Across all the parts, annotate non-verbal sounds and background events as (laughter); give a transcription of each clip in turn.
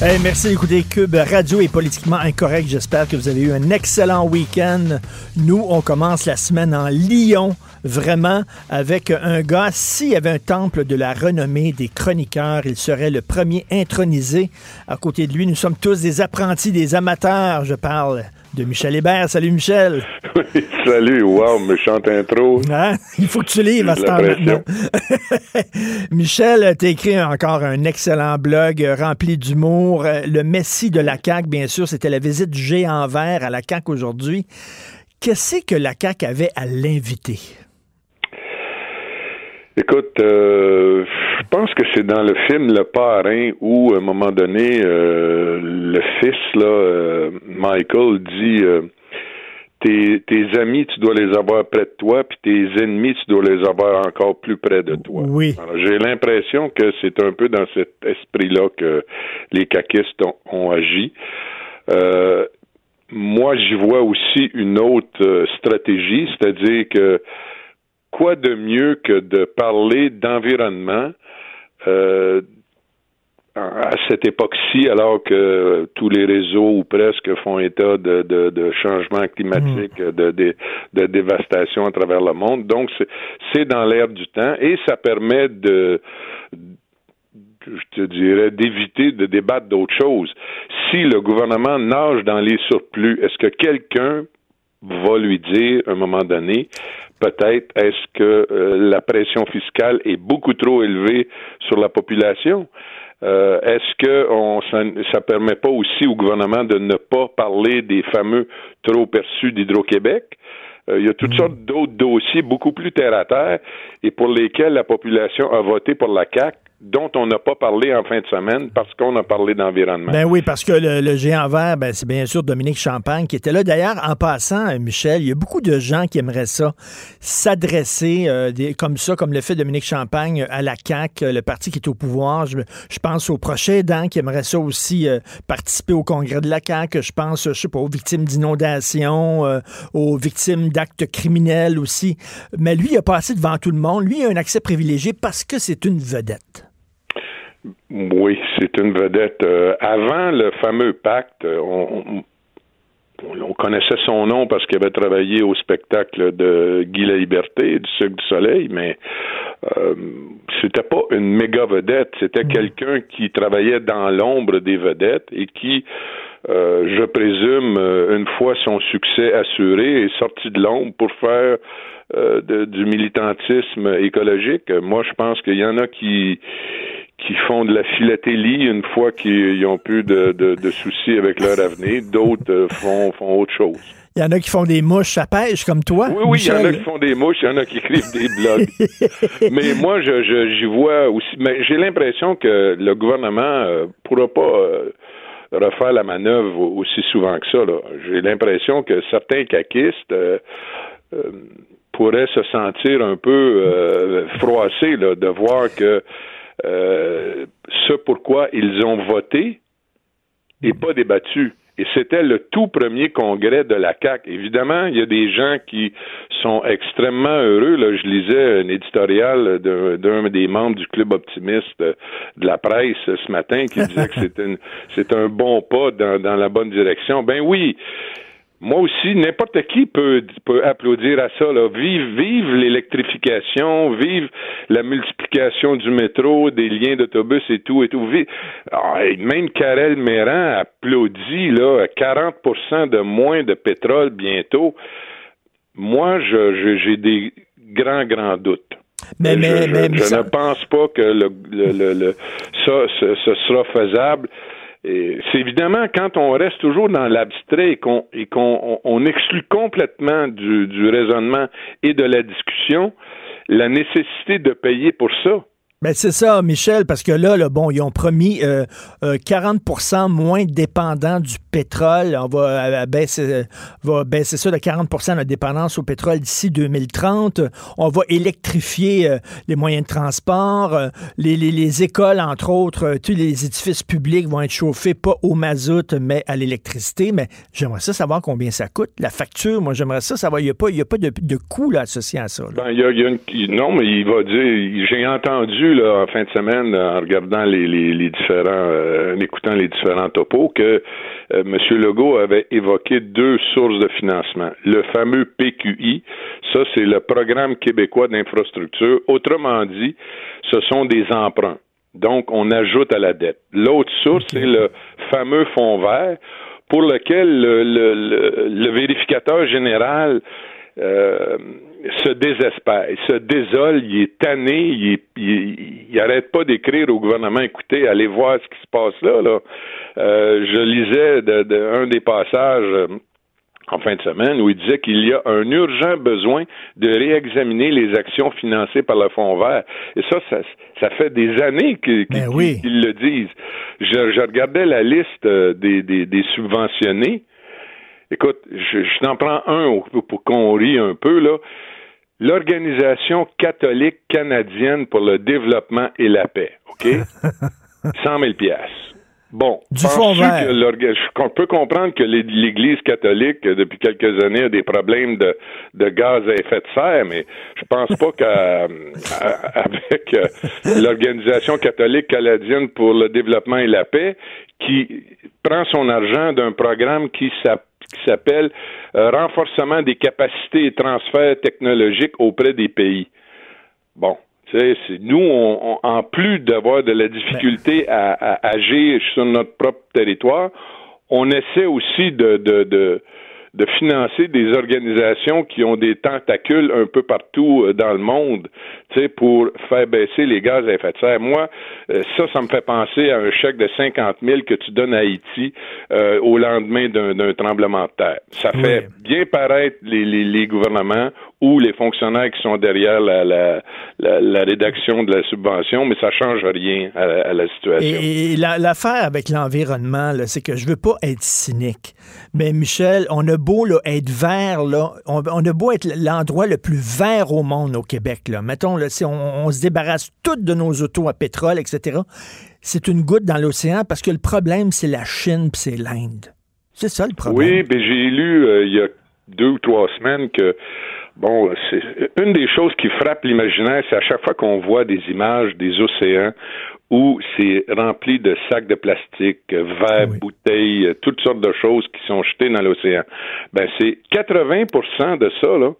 Hey, merci d'écouter Cube Radio est politiquement incorrect. J'espère que vous avez eu un excellent week-end. Nous, on commence la semaine en Lyon, vraiment, avec un gars. S'il y avait un temple de la renommée des chroniqueurs, il serait le premier intronisé. À côté de lui, nous sommes tous des apprentis, des amateurs. Je parle de Michel Hébert. Salut, Michel. Oui, salut. Wow, méchante intro. Hein? Il faut que tu lives à ce temps maintenant. (laughs) Michel, t'as écrit encore un excellent blog euh, rempli d'humour. Euh, Le Messie de la CAQ, bien sûr, c'était la visite du géant vert à la CAQ aujourd'hui. Qu'est-ce que la CAQ avait à l'inviter? Écoute, euh, je pense que c'est dans le film Le Parrain où, à un moment donné, euh, le fils, là, euh, Michael, dit euh, tes, tes amis, tu dois les avoir près de toi, puis tes ennemis, tu dois les avoir encore plus près de toi. Oui. Alors, J'ai l'impression que c'est un peu dans cet esprit-là que les caquistes ont, ont agi. Euh, moi, j'y vois aussi une autre stratégie, c'est-à-dire que quoi de mieux que de parler d'environnement euh, à cette époque-ci, alors que tous les réseaux ou presque font état de, de, de changement climatique, de, de, de dévastation à travers le monde. Donc, c'est- c'est dans l'air du temps et ça permet de je te dirais, d'éviter de débattre d'autres choses. Si le gouvernement nage dans les surplus, est-ce que quelqu'un va lui dire, à un moment donné, peut-être, est-ce que euh, la pression fiscale est beaucoup trop élevée sur la population? Euh, est-ce que on, ça, ça permet pas aussi au gouvernement de ne pas parler des fameux trop perçus d'Hydro-Québec? Euh, il y a toutes sortes d'autres dossiers beaucoup plus terre à terre et pour lesquels la population a voté pour la CAC, dont on n'a pas parlé en fin de semaine parce qu'on a parlé d'environnement. Ben oui, parce que le, géant vert, ben, c'est bien sûr Dominique Champagne qui était là. D'ailleurs, en passant, euh, Michel, il y a beaucoup de gens qui aimeraient ça, s'adresser euh, comme ça, comme le fait Dominique Champagne à la CAQ, euh, le parti qui est au pouvoir. Je, pense aux prochains aidants qui aimeraient ça aussi euh, participer au congrès de la CAQ. Je pense, je sais pas, aux victimes d'inondations, euh, aux victimes d'actes criminels aussi. Mais lui, il a passé devant tout le monde. Lui, il a un accès privilégié parce que c'est une vedette. Oui, c'est une vedette. Euh, avant le fameux pacte, euh, on, on- on connaissait son nom parce qu'il avait travaillé au spectacle de Guy la Liberté, du Cirque du Soleil, mais euh, c'était pas une méga vedette, c'était quelqu'un qui travaillait dans l'ombre des vedettes et qui, euh, je présume, euh, une fois son succès assuré, est sorti de l'ombre pour faire euh, de- du militantisme écologique. Moi, je pense qu'il y en a qui qui font de la philatélie une fois qu'ils ont plus de, de, de soucis avec leur avenir. D'autres euh, font, font autre chose. Il y en a qui font des mouches à pêche comme toi. Oui, oui, il y en a qui font des mouches, il y en a qui écrivent des blogs. (laughs) mais moi, je, je- j'y vois aussi. Mais j'ai l'impression que le gouvernement euh, pourra pas euh, refaire la manœuvre aussi souvent que ça. J'ai l'impression que certains caquistes euh, pourraient se sentir un peu froissés là, de voir que euh, ce pourquoi ils ont voté n'est pas débattu. Et c'était le tout premier congrès de la CAC. Évidemment, il y a des gens qui sont extrêmement heureux. Là, je lisais un éditorial d'un, des membres du club optimiste de la presse ce matin qui disait que c'est, (laughs) un bon pas dans, dans la bonne direction. Ben oui. Moi aussi, n'importe qui peut, peut applaudir à ça. Là. Vive, vive l'électrification, vive la multiplication du métro, des liens d'autobus et tout et tout. Vive- Ah, et même Karel Méran applaudit là 40% de moins de pétrole bientôt. Moi, j'ai des grands, grands doutes. Mais, je, mais, je- mais, je ça- ne pense pas que le, le- le- le- ça, ce, ce sera faisable. C'est évidemment quand on reste toujours dans l'abstrait et qu'on et qu'on on- on exclut complètement du, du raisonnement et de la discussion la nécessité de payer pour ça. Ben c'est ça, Michel, parce que là, bon, ils ont promis euh, euh, 40% moins dépendants du pétrole. On va, euh, baisser, euh, va baisser ça de 40% la dépendance au pétrole d'ici 2030. On va électrifier euh, les moyens de transport. euh, les, les, les écoles, entre autres, euh, tous les édifices publics vont être chauffés pas au mazout, mais à l'électricité. Mais j'aimerais ça savoir combien ça coûte. La facture, moi, j'aimerais ça savoir. Il n'y a pas, y a pas de, coût associé à ça. Ben, y a, y a non, mais il va dire. J'ai entendu là, en fin de semaine, en regardant les, les, les différents, euh, en écoutant les différents topos, que euh, M. Legault avait évoqué deux sources de financement. Le fameux PQI, ça c'est le Programme québécois d'infrastructure. Autrement dit, ce sont des emprunts. Donc, on ajoute à la dette. L'autre source, c'est le fameux fonds vert pour lequel le, le- le- le vérificateur général euh, se désespère, il se désole, il est tanné, il, est- il, il arrête pas d'écrire au gouvernement, écoutez, allez voir ce qui se passe là. là. Euh, je lisais de, de- un des passages euh, en fin de semaine où il disait qu'il y a un urgent besoin de réexaminer les actions financées par le Fonds vert. Et ça, ça, ça fait des années qu'ils Ben oui. qu'ils le disent. Je, je regardais la liste euh, des, des, des subventionnés. Écoute, je, je t'en prends un pour qu'on rie un peu, là. L'Organisation catholique canadienne pour le développement et la paix, OK? (laughs) 100 000 piastres. Bon, Du fond vert. que qu'on peut comprendre que l'É- l'Église catholique, euh, depuis quelques années, a des problèmes de, de gaz à effet de serre, mais je pense pas qu'avec l'Organisation catholique canadienne pour le développement et la paix, qui prend son argent d'un programme qui s'appelle qui s'appelle euh, renforcement des capacités et transferts technologiques auprès des pays. Bon, tu sais, c'est- nous, on, on- en plus d'avoir de la difficulté à, à agir sur notre propre territoire, on essaie aussi de, de, de, de financer des organisations qui ont des tentacules un peu partout euh, dans le monde, tu sais, pour faire baisser les gaz à effet de serre. Moi, euh, ça, ça me fait penser à un chèque de 50 000 que tu donnes à Haïti euh, au lendemain d'un tremblement de terre. Ça Oui. fait bien paraître les, les, les gouvernements ou les fonctionnaires qui sont derrière la, la, la, la rédaction de la subvention, mais ça change rien à, la- à la situation. Et, et la- l'affaire avec l'environnement, c'est que je veux pas être cynique. Mais Michel, on a beau là, être vert, là, on, on a beau être l'endroit le plus vert au monde au Québec. Là. Mettons, là, si on, on se débarrasse toutes de nos autos à pétrole, etc., c'est une goutte dans l'océan parce que le problème, c'est la Chine puis c'est l'Inde. C'est ça le problème. Oui, ben j'ai lu euh, il y a deux ou trois semaines que bon, c'est une des choses qui frappe l'imaginaire, c'est à chaque fois qu'on voit des images des océans où c'est rempli de sacs de plastique, euh, verres, Oui. bouteilles, euh, toutes sortes de choses qui sont jetées dans l'océan. Ben c'est 80% de ça là,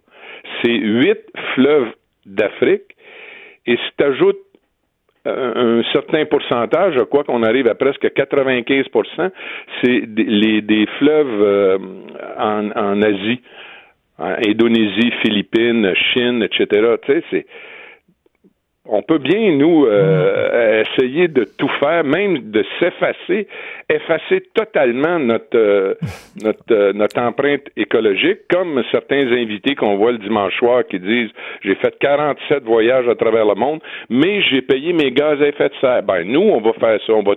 c'est huit fleuves d'Afrique et si tu ajoutes un, un certain pourcentage, je crois qu'on arrive à presque 95% c'est des, les, des fleuves euh, en, en Asie, en Indonésie, Philippines, Chine, etc. Tu sais, on peut bien, nous, euh, essayer de tout faire, même de s'effacer, effacer totalement notre, euh, (laughs) notre, euh, notre empreinte écologique, comme certains invités qu'on voit le dimanche soir qui disent j'ai fait 47 voyages à travers le monde, mais j'ai payé mes gaz à effet de serre. Ben, nous, on va faire ça. On va,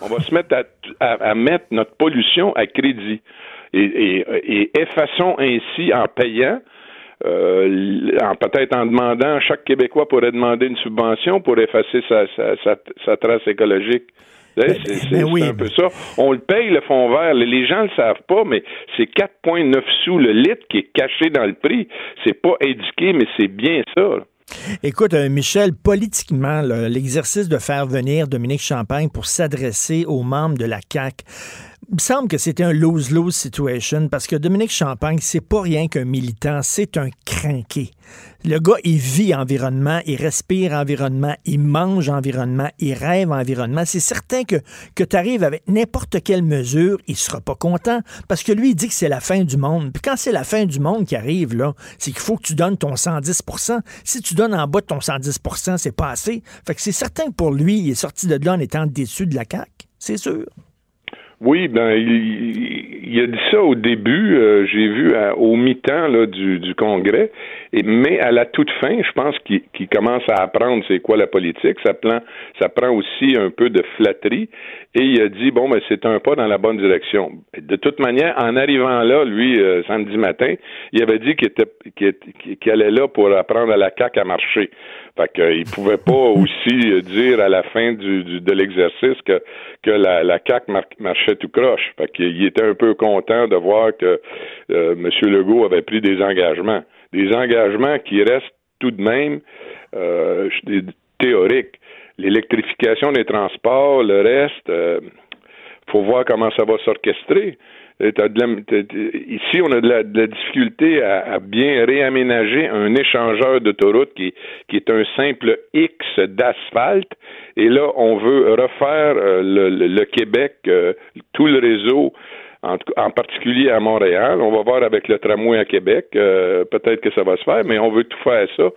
on va se mettre à, à, à mettre notre pollution à crédit. Et, et, et effaçons ainsi en payant euh, en- peut-être en demandant, chaque Québécois pourrait demander une subvention pour effacer sa, sa, sa, sa trace écologique. C'est ben oui. c'est un peu ça. On le paye, le fonds vert. Les gens ne le savent pas, mais c'est 4,9 sous le litre qui est caché dans le prix. C'est pas indiqué, mais c'est bien ça. là. Écoute, euh, Michel, politiquement, l'exercice de faire venir Dominique Champagne pour s'adresser aux membres de la CAQ, Il me semble que c'était un lose-lose situation parce que Dominique Champagne, c'est pas rien qu'un militant, c'est un crinqué. Le gars, il vit environnement, il respire environnement, il mange environnement, il rêve environnement. C'est certain que, que tu arrives avec n'importe quelle mesure, il sera pas content parce que lui, il dit que c'est la fin du monde. Puis quand c'est la fin du monde qui arrive, là, c'est qu'il faut que tu donnes ton 110% Si tu donnes en bas de ton 110% c'est pas assez. Fait que c'est certain que pour lui, il est sorti de là en étant déçu de la CAQ. C'est sûr. Oui, ben il, a dit ça au début, euh, j'ai vu au mi-temps du, du congrès, et, mais à la toute fin, je pense qu'il commence à apprendre c'est quoi la politique. Ça prend, ça prend aussi un peu de flatterie, et il a dit bon, ben c'est un pas dans la bonne direction. De toute manière, en arrivant là, lui, euh, samedi matin, il avait dit qu'il était qu'il allait là pour apprendre à la CAC à marcher. Fait qu'il pouvait pas (laughs) aussi dire à la fin du, de l'exercice que, que la, la CAC marchait tout croche. Fait qu'il était un peu content de voir que euh, M. Legault avait pris des engagements. Des engagements qui restent tout de même euh, théoriques. L'électrification des transports, le reste, euh, faut voir comment ça va s'orchestrer. Ici, on a de la, difficulté à, bien réaménager un échangeur d'autoroute qui, qui est un simple X d'asphalte. Et là, on veut refaire euh, le, Québec, euh, tout le réseau, en, particulier à Montréal. On va voir avec le tramway à Québec. Euh, peut-être que ça va se faire, mais on veut tout faire ça.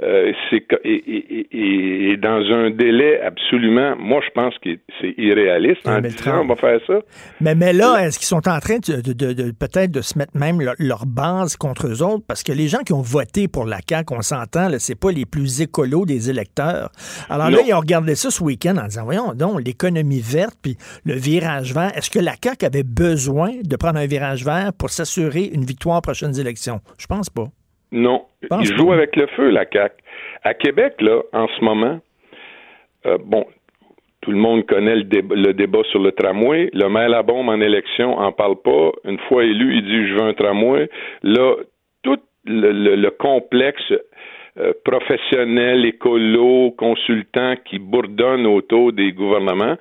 Euh, c'est et, dans un délai absolument, moi je pense que c'est irréaliste. en disant on va faire ça. Mais, mais là, est-ce qu'ils sont en train de, peut-être de se mettre même leur, base contre eux autres? Parce que les gens qui ont voté pour la CAQ, on s'entend, c'est pas les plus écolos des électeurs. Alors là, ils ont regardé ça ce week-end en disant, voyons donc, l'économie verte, puis le virage vert. Est-ce que la CAQ avait besoin de prendre un virage vert pour s'assurer une victoire aux prochaines élections? Je pense pas. Non. Ils jouent avec le feu, la CAQ. À Québec, là, en ce moment, euh, bon, tout le monde connaît le, débat, sur le tramway. Le maire Labombe en élection en parle pas. Une fois élu, il dit je veux un tramway. Là, tout le, complexe euh, professionnel, écolo, consultant qui bourdonne autour des gouvernements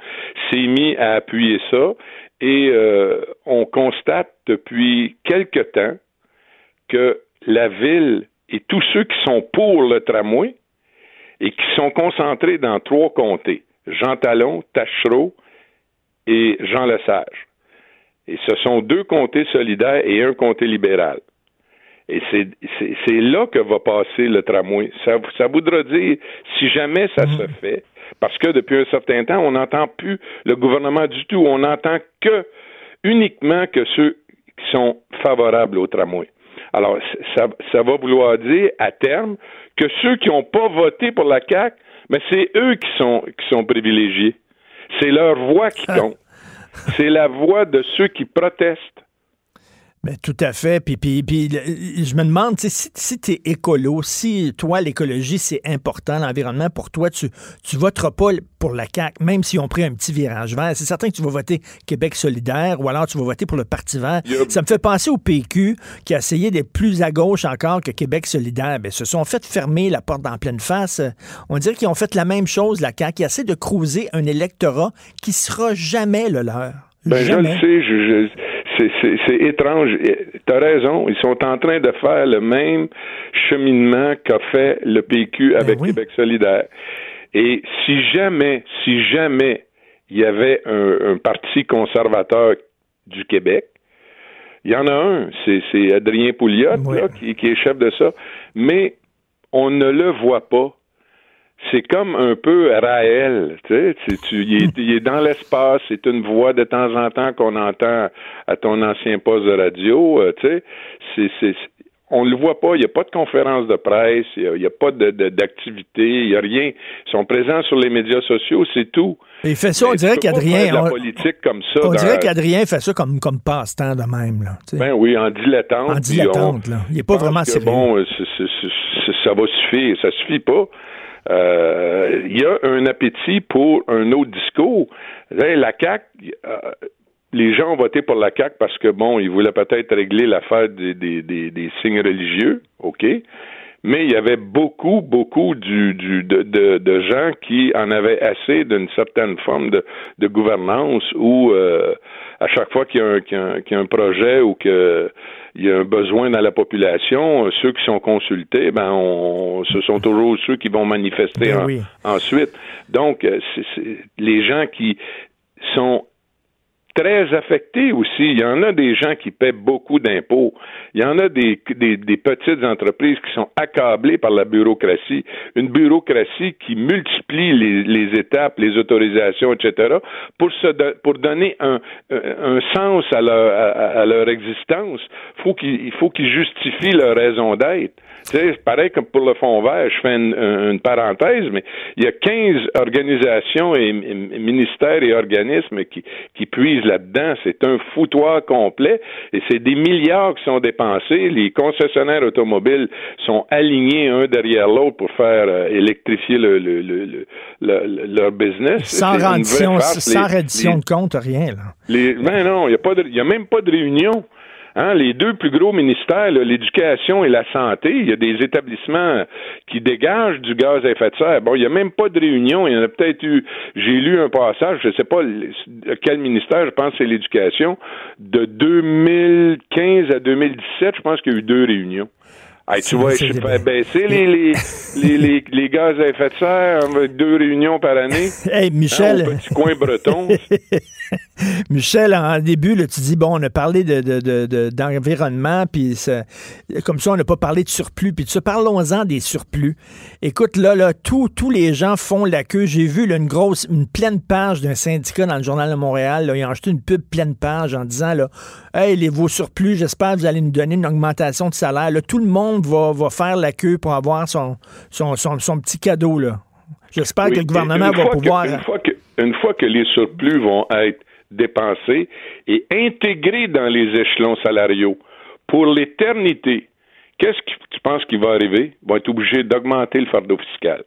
s'est mis à appuyer ça. Et euh, on constate depuis quelque temps que la ville et tous ceux qui sont pour le tramway et qui sont concentrés dans trois comtés, Jean Talon, Tachereau et Jean Lesage. Et ce sont deux comtés solidaires et un comté libéral. Et c'est là que va passer le tramway. Ça, ça voudra dire, si jamais ça se mhm. fait, parce que depuis un certain temps, on n'entend plus le gouvernement du tout, on n'entend que uniquement que ceux qui sont favorables au tramway. Alors, ça, ça va vouloir dire, à terme, que ceux qui n'ont pas voté pour la CAQ, mais c'est eux qui sont, qui sont privilégiés. C'est leur voix qui (laughs) compte. C'est la voix de ceux qui protestent. Ben, tout à fait. Puis, puis, puis je me demande, si, si tu es écolo, si toi, l'écologie, c'est important, l'environnement, pour toi, tu ne voteras pas pour la CAQ, même si on pris un petit virage vert. C'est certain que tu vas voter Québec solidaire ou alors tu vas voter pour le Parti vert. Ça me fait penser au PQ qui a essayé d'être plus à gauche encore que Québec solidaire. Ben, se sont fait fermer la porte en pleine face. On dirait qu'ils ont fait la même chose, la CAQ, qui essaie de cruiser un électorat qui sera jamais le leur. Ben, je le sais. je c'est étrange. Tu as raison. Ils sont en train de faire le même cheminement qu'a fait le PQ ben avec Québec solidaire. Et si jamais, si jamais il y avait un, parti conservateur du Québec, il y en a un, c'est Adrien Pouliot qui, qui est chef de ça, mais on ne le voit pas c'est comme un peu Raël, tu sais, tu, il, est, dans l'espace, c'est une voix de temps en temps qu'on entend à ton ancien poste de radio, euh, tu sais, c'est, c'est, on le voit pas, il n'y a pas de conférence de presse, il n'y a, pas de, d'activité, il n'y a rien. Ils sont présents sur les médias sociaux, c'est tout. il fait ça, on dirait qu'Adrien. On, politique comme ça. On dirait qu'Adrien fait ça comme, comme passe-temps de même. Là, ben oui, en dilettante. En dilettante, là. Il n'est pas vraiment sérieux. Bon, ça va suffire. Ça suffit pas euh, il y a un appétit pour un autre discours. La CAQ, euh, les gens ont voté pour la CAQ parce que, bon, ils voulaient peut-être régler l'affaire des, des, des, signes religieux, OK, mais il y avait beaucoup, beaucoup du, du, de, de, de, gens qui en avaient assez d'une certaine forme de, de gouvernance où euh, à chaque fois qu'il y, qu y, a un projet ou qu'il y a un besoin dans la population, ceux qui sont consultés, ben on, ce sont toujours ceux qui vont manifester Ben en- oui. ensuite. Donc, euh, les gens qui sont très affectés aussi. Il y en a des gens qui paient beaucoup d'impôts. Il y en a des, petites entreprises qui sont accablées par la bureaucratie. Une bureaucratie qui multiplie les, étapes, les autorisations, etc., pour, donner un, sens à leur, existence. Il faut qu'ils justifient leur raison d'être. C'est pareil comme pour le fond vert, je fais une, parenthèse, mais il y a 15 organisations et, et ministères et organismes qui, qui puisent là-dedans. C'est un foutoir complet et c'est des milliards qui sont dépensés. Les concessionnaires automobiles sont alignés un derrière l'autre pour faire euh, électrifier le, le, le, le- le- leur business. Sans rendition, farce. sans Les- reddition les- de compte, rien. Là. les, ben non, il n'y a, a même pas de réunion. Hein, les deux plus gros ministères, l'éducation et la santé, il y a des établissements qui dégagent du gaz à effet de serre. Bon, il n'y a même pas de réunion. Il y en a peut-être eu, j'ai lu un passage, je ne sais pas quel ministère, je pense que c'est l'éducation, de 2015 à 2017, je pense qu'il y a eu deux réunions. Hey, tu vois, je fais baisser les, les, les, les, les gaz à effet de serre avec deux réunions par année. (laughs) Hey, Hein, Michel. au petit coin breton. (laughs) (laughs) Michel, en début, là, tu dis, bon, on a parlé de, de- de- de- d'environnement, puis ça- comme ça, on n'a pas parlé de surplus. Puis tu parlons-en des surplus. Écoute, là, là, tous tous les gens font la queue. J'ai vu là, une grosse, une pleine page d'un syndicat dans le Journal de Montréal. Là, ils ont acheté une pub pleine page en disant, là, hey, les, vos surplus, j'espère que vous allez nous donner une augmentation de salaire. Là, tout le monde va, va faire la queue pour avoir son, son, son, son petit cadeau, là. J'espère Oui, que le gouvernement va que- pouvoir... une, fois que, une fois que les surplus vont être dépensés et intégrés dans les échelons salariaux pour l'éternité, qu'est-ce que tu penses qui va arriver? Ils vont être obligés d'augmenter le fardeau fiscal.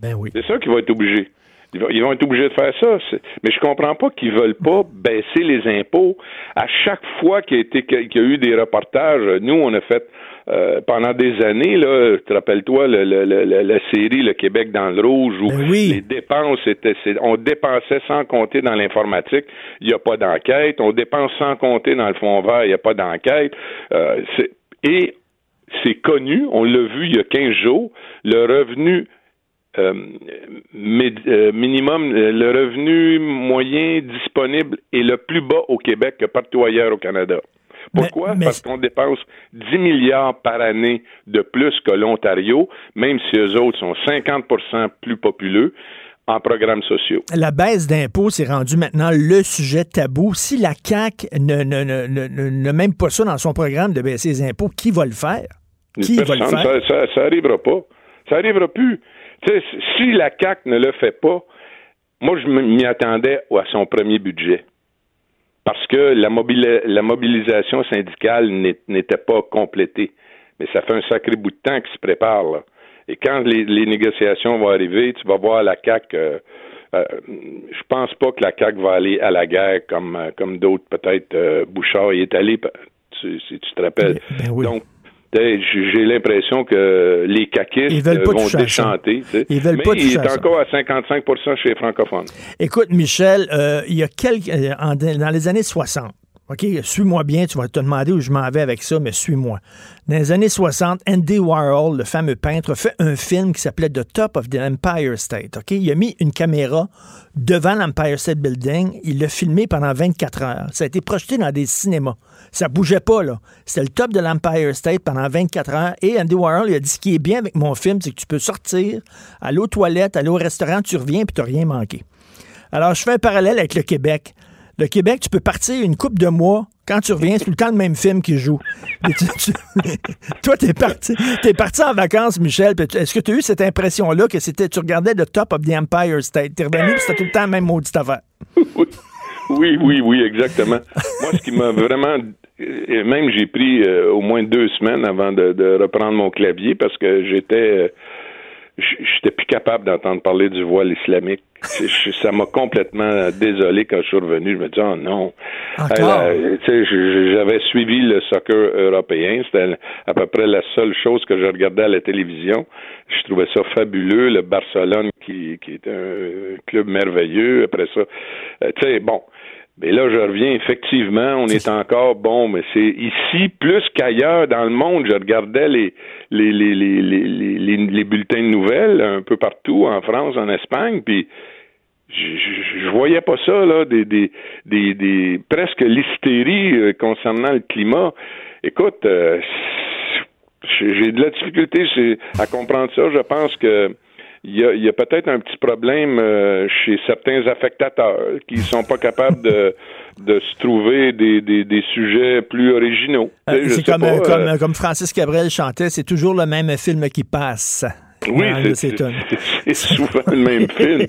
Ben oui. C'est ça qu'ils vont être obligés. Ils vont, être obligés de faire ça. Mais je comprends pas qu'ils veulent pas baisser les impôts. À chaque fois y qu'il y a eu des reportages, nous, on a fait euh, pendant des années, là, tu te rappelles-toi, le- le- le- le- la série Le Québec dans le rouge, où Ben oui. les dépenses étaient, on dépensait sans compter dans l'informatique, il n'y a pas d'enquête, on dépense sans compter dans le fond vert, il n'y a pas d'enquête. Euh, et c'est connu, on l'a vu il y a 15 jours, le revenu euh, euh, minimum, euh, le revenu moyen disponible est le plus bas au Québec que partout ailleurs au Canada. Pourquoi? Mais- mais- Parce qu'on dépense 10 milliards par année de plus que l'Ontario, même si eux autres sont 50% plus populeux en programmes sociaux. la baisse d'impôts, c'est rendu maintenant le sujet tabou. Si la CAQ ne, ne, ne, ne, ne- ne même pas ça dans son programme de baisser les impôts, qui va le faire? Qui va le faire? Ça, ça, ça arrivera pas. Ça arrivera plus. Si la CAQ ne le fait pas, moi, je m'y attendais à son premier budget. Parce que la, mobili- la mobilisation syndicale n'était pas complétée. Mais ça fait un sacré bout de temps qu'il se prépare. Là. Et quand les, les négociations vont arriver, tu vas voir la CAQ. euh, euh, je pense pas que la CAQ va aller à la guerre comme, euh, comme d'autres, peut-être euh, Bouchard y est allé, tu- si tu te rappelles. Ben oui. Donc, tu sais, j'ai l'impression que les Ils caquistes veulent pas euh, vont à ça. déchanter. tu sais. Ils veulent Mais pas il est à encore à 55% chez les francophones. Écoute, Michel, euh, il y a quelques, euh, en- dans les années 60, OK, suis-moi bien, tu vas te demander où je m'en vais avec ça, mais suis-moi. Dans les années 60, Andy Warhol, le fameux peintre, fait un film qui s'appelait The Top of the Empire State. OK? Il a mis une caméra devant l'Empire State Building. Il l'a filmé pendant 24 heures. Ça a été projeté dans des cinémas. Ça bougeait pas, là. C'était le top de l'Empire State pendant 24 heures. Et Andy Warhol, il a dit ce qui est bien avec mon film, c'est que tu peux sortir, aller aux toilettes, aller au restaurant, tu reviens, puis tu rien manqué. Alors, je fais un parallèle avec le Québec. Le Québec, tu peux partir une coupe de mois. Quand tu reviens, c'est tout le temps le même film qui joue. (laughs) Tu- tu- toi, t'es parti, t'es parti en vacances, Michel. Est-ce que tu as eu cette impression-là que c'était, tu regardais le top of the Empire State? T'es revenu, c'était tout le temps la même maudite affaire. (laughs) Oui, oui, oui, oui, exactement. Moi, ce qui m'a vraiment. euh, Même j'ai pris euh, au moins deux semaines avant de, de reprendre mon clavier parce que j'étais. euh, j'étais plus capable d'entendre parler du voile islamique. ça m'a complètement désolé quand je suis revenu. Je me dis, oh non. J'avais suivi le soccer européen. C'était à peu près la seule chose que je regardais à la télévision. Je trouvais ça fabuleux. Le Barcelone, qui, qui est un club merveilleux. Après ça, euh, tu sais, bon. Mais là, je reviens, effectivement, on est encore bon, mais c'est ici, plus qu'ailleurs dans le monde, je regardais les, les, les, les, les, les, bulletins de nouvelles un peu partout, en France, en Espagne, puis je, je, voyais pas ça, là, des, des, des, des presque l'hystérie euh, concernant le climat. Écoute, euh, j'ai de la difficulté à comprendre ça. Je pense que il y a, peut-être un petit problème euh, chez certains affectateurs qui (laughs) sont pas capables de, de se trouver des, des, des sujets plus originaux. Euh, c'est comme, euh, comme, comme Francis Cabrel chantait, c'est toujours le même film qui passe. Oui, (laughs) c'est souvent le même film.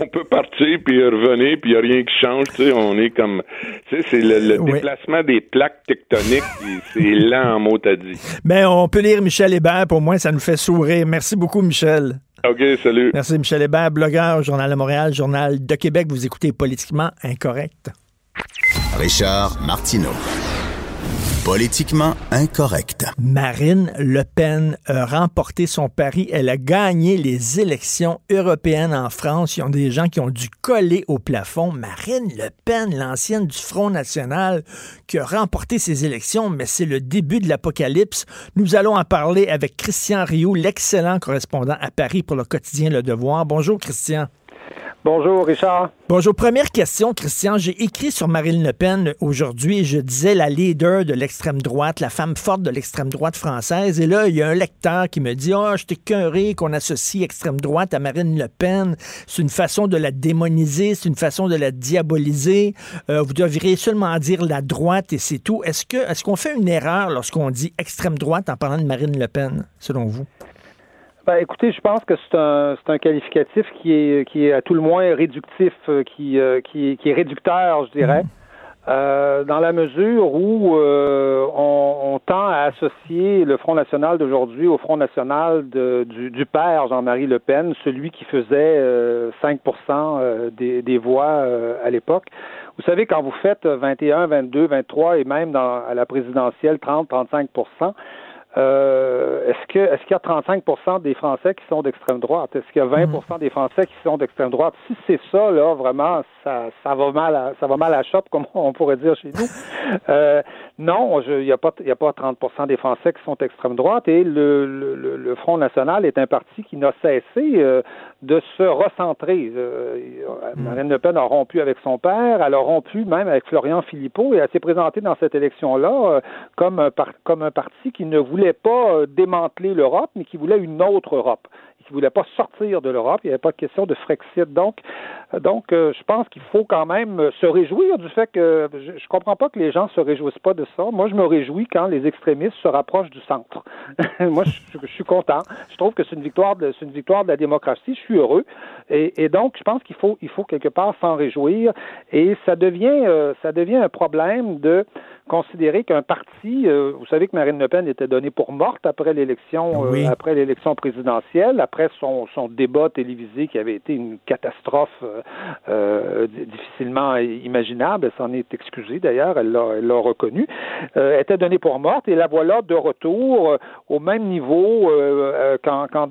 on peut partir, puis revenir, puis il n'y a rien qui change. On est comme... C'est le, déplacement des plaques tectoniques, (laughs) c'est lent en mot à dit. Mais on peut lire Michel Hébert, pour moi, ça nous fait sourire. Merci beaucoup, Michel. OK, salut. Merci, Michel Hébert, blogueur, Journal de Montréal, Journal de Québec. Vous écoutez Politiquement Incorrect. Richard Martineau. Politiquement incorrect. Marine Le Pen a remporté son pari. Elle a gagné les élections européennes en France. Il y a des gens qui ont dû coller au plafond. Marine Le Pen, l'ancienne du Front National, qui a remporté ces élections, mais c'est le début de l'apocalypse. Nous allons en parler avec Christian Rioux, l'excellent correspondant à Paris pour le quotidien Le Devoir. Bonjour, Christian. Bonjour, Richard. Bonjour. Première question, Christian. J'ai écrit sur Marine Le Pen aujourd'hui je disais la leader de l'extrême droite, la femme forte de l'extrême droite française. Et là, il y a un lecteur qui me dit Ah, oh, je t'ai qu'on associe extrême droite à Marine Le Pen. C'est une façon de la démoniser, c'est une façon de la diaboliser. Euh, vous devriez seulement dire la droite et c'est tout. Est-ce est-ce qu'on fait une erreur lorsqu'on dit extrême droite en parlant de Marine Le Pen, selon vous? Ben, écoutez, je pense que c'est un, c'est un qualificatif qui est, qui est à tout le moins réductif, euh, qui, euh, qui, qui est réducteur, je dirais. Mhm. Euh, dans la mesure où euh, on, on, tend à associer le Front national d'aujourd'hui au Front national de, du, du, père Jean-Marie Le Pen, celui qui faisait euh, 5% des, des voix à l'époque. Vous savez, quand vous faites 21, 22, 23 et même dans, à la présidentielle 30, 35 euh, est-ce que est-ce qu'il y a 35% des Français qui sont d'extrême droite? Est-ce qu'il y a 20 mm. des Français qui sont d'extrême droite? Si c'est ça, là, vraiment, ça, ça va mal à, ça va mal à chope, comme (laughs) on pourrait dire chez nous. Euh, non, il n'y a pas y a pas 30% des Français qui sont d'extrême droite et le, le, le, Front National est un parti qui n'a cessé euh, de se recentrer. Euh, mm. Marine Le Pen a rompu avec son père, elle a rompu même avec Florian Philippot et elle s'est présentée dans cette élection-là euh, comme, un comme un parti qui ne voulait pas démanteler l'Europe, mais qui voulait une autre Europe qui voulait pas sortir de l'Europe. Il n'y avait pas de question de Frexit. Donc, donc euh, je pense qu'il faut quand même se réjouir du fait que je, je comprends pas que les gens se réjouissent pas de ça. Moi, je me réjouis quand les extrémistes se rapprochent du centre. (laughs) Moi, je, je, suis content. Je trouve que c'est une victoire de c'est une victoire de la démocratie. Je suis heureux. Et, et donc, je pense qu'il faut il faut quelque part s'en réjouir. Et ça devient euh, ça devient un problème de considérer qu'un parti, euh, vous savez que Marine Le Pen était donnée pour morte après l'élection, euh, après l'élection présidentielle, après son, son débat télévisé qui avait été une catastrophe euh, difficilement imaginable. Elle s'en est excusée d'ailleurs, elle l'a reconnu. était donnée pour morte et la voilà de retour au même niveau qu'en qu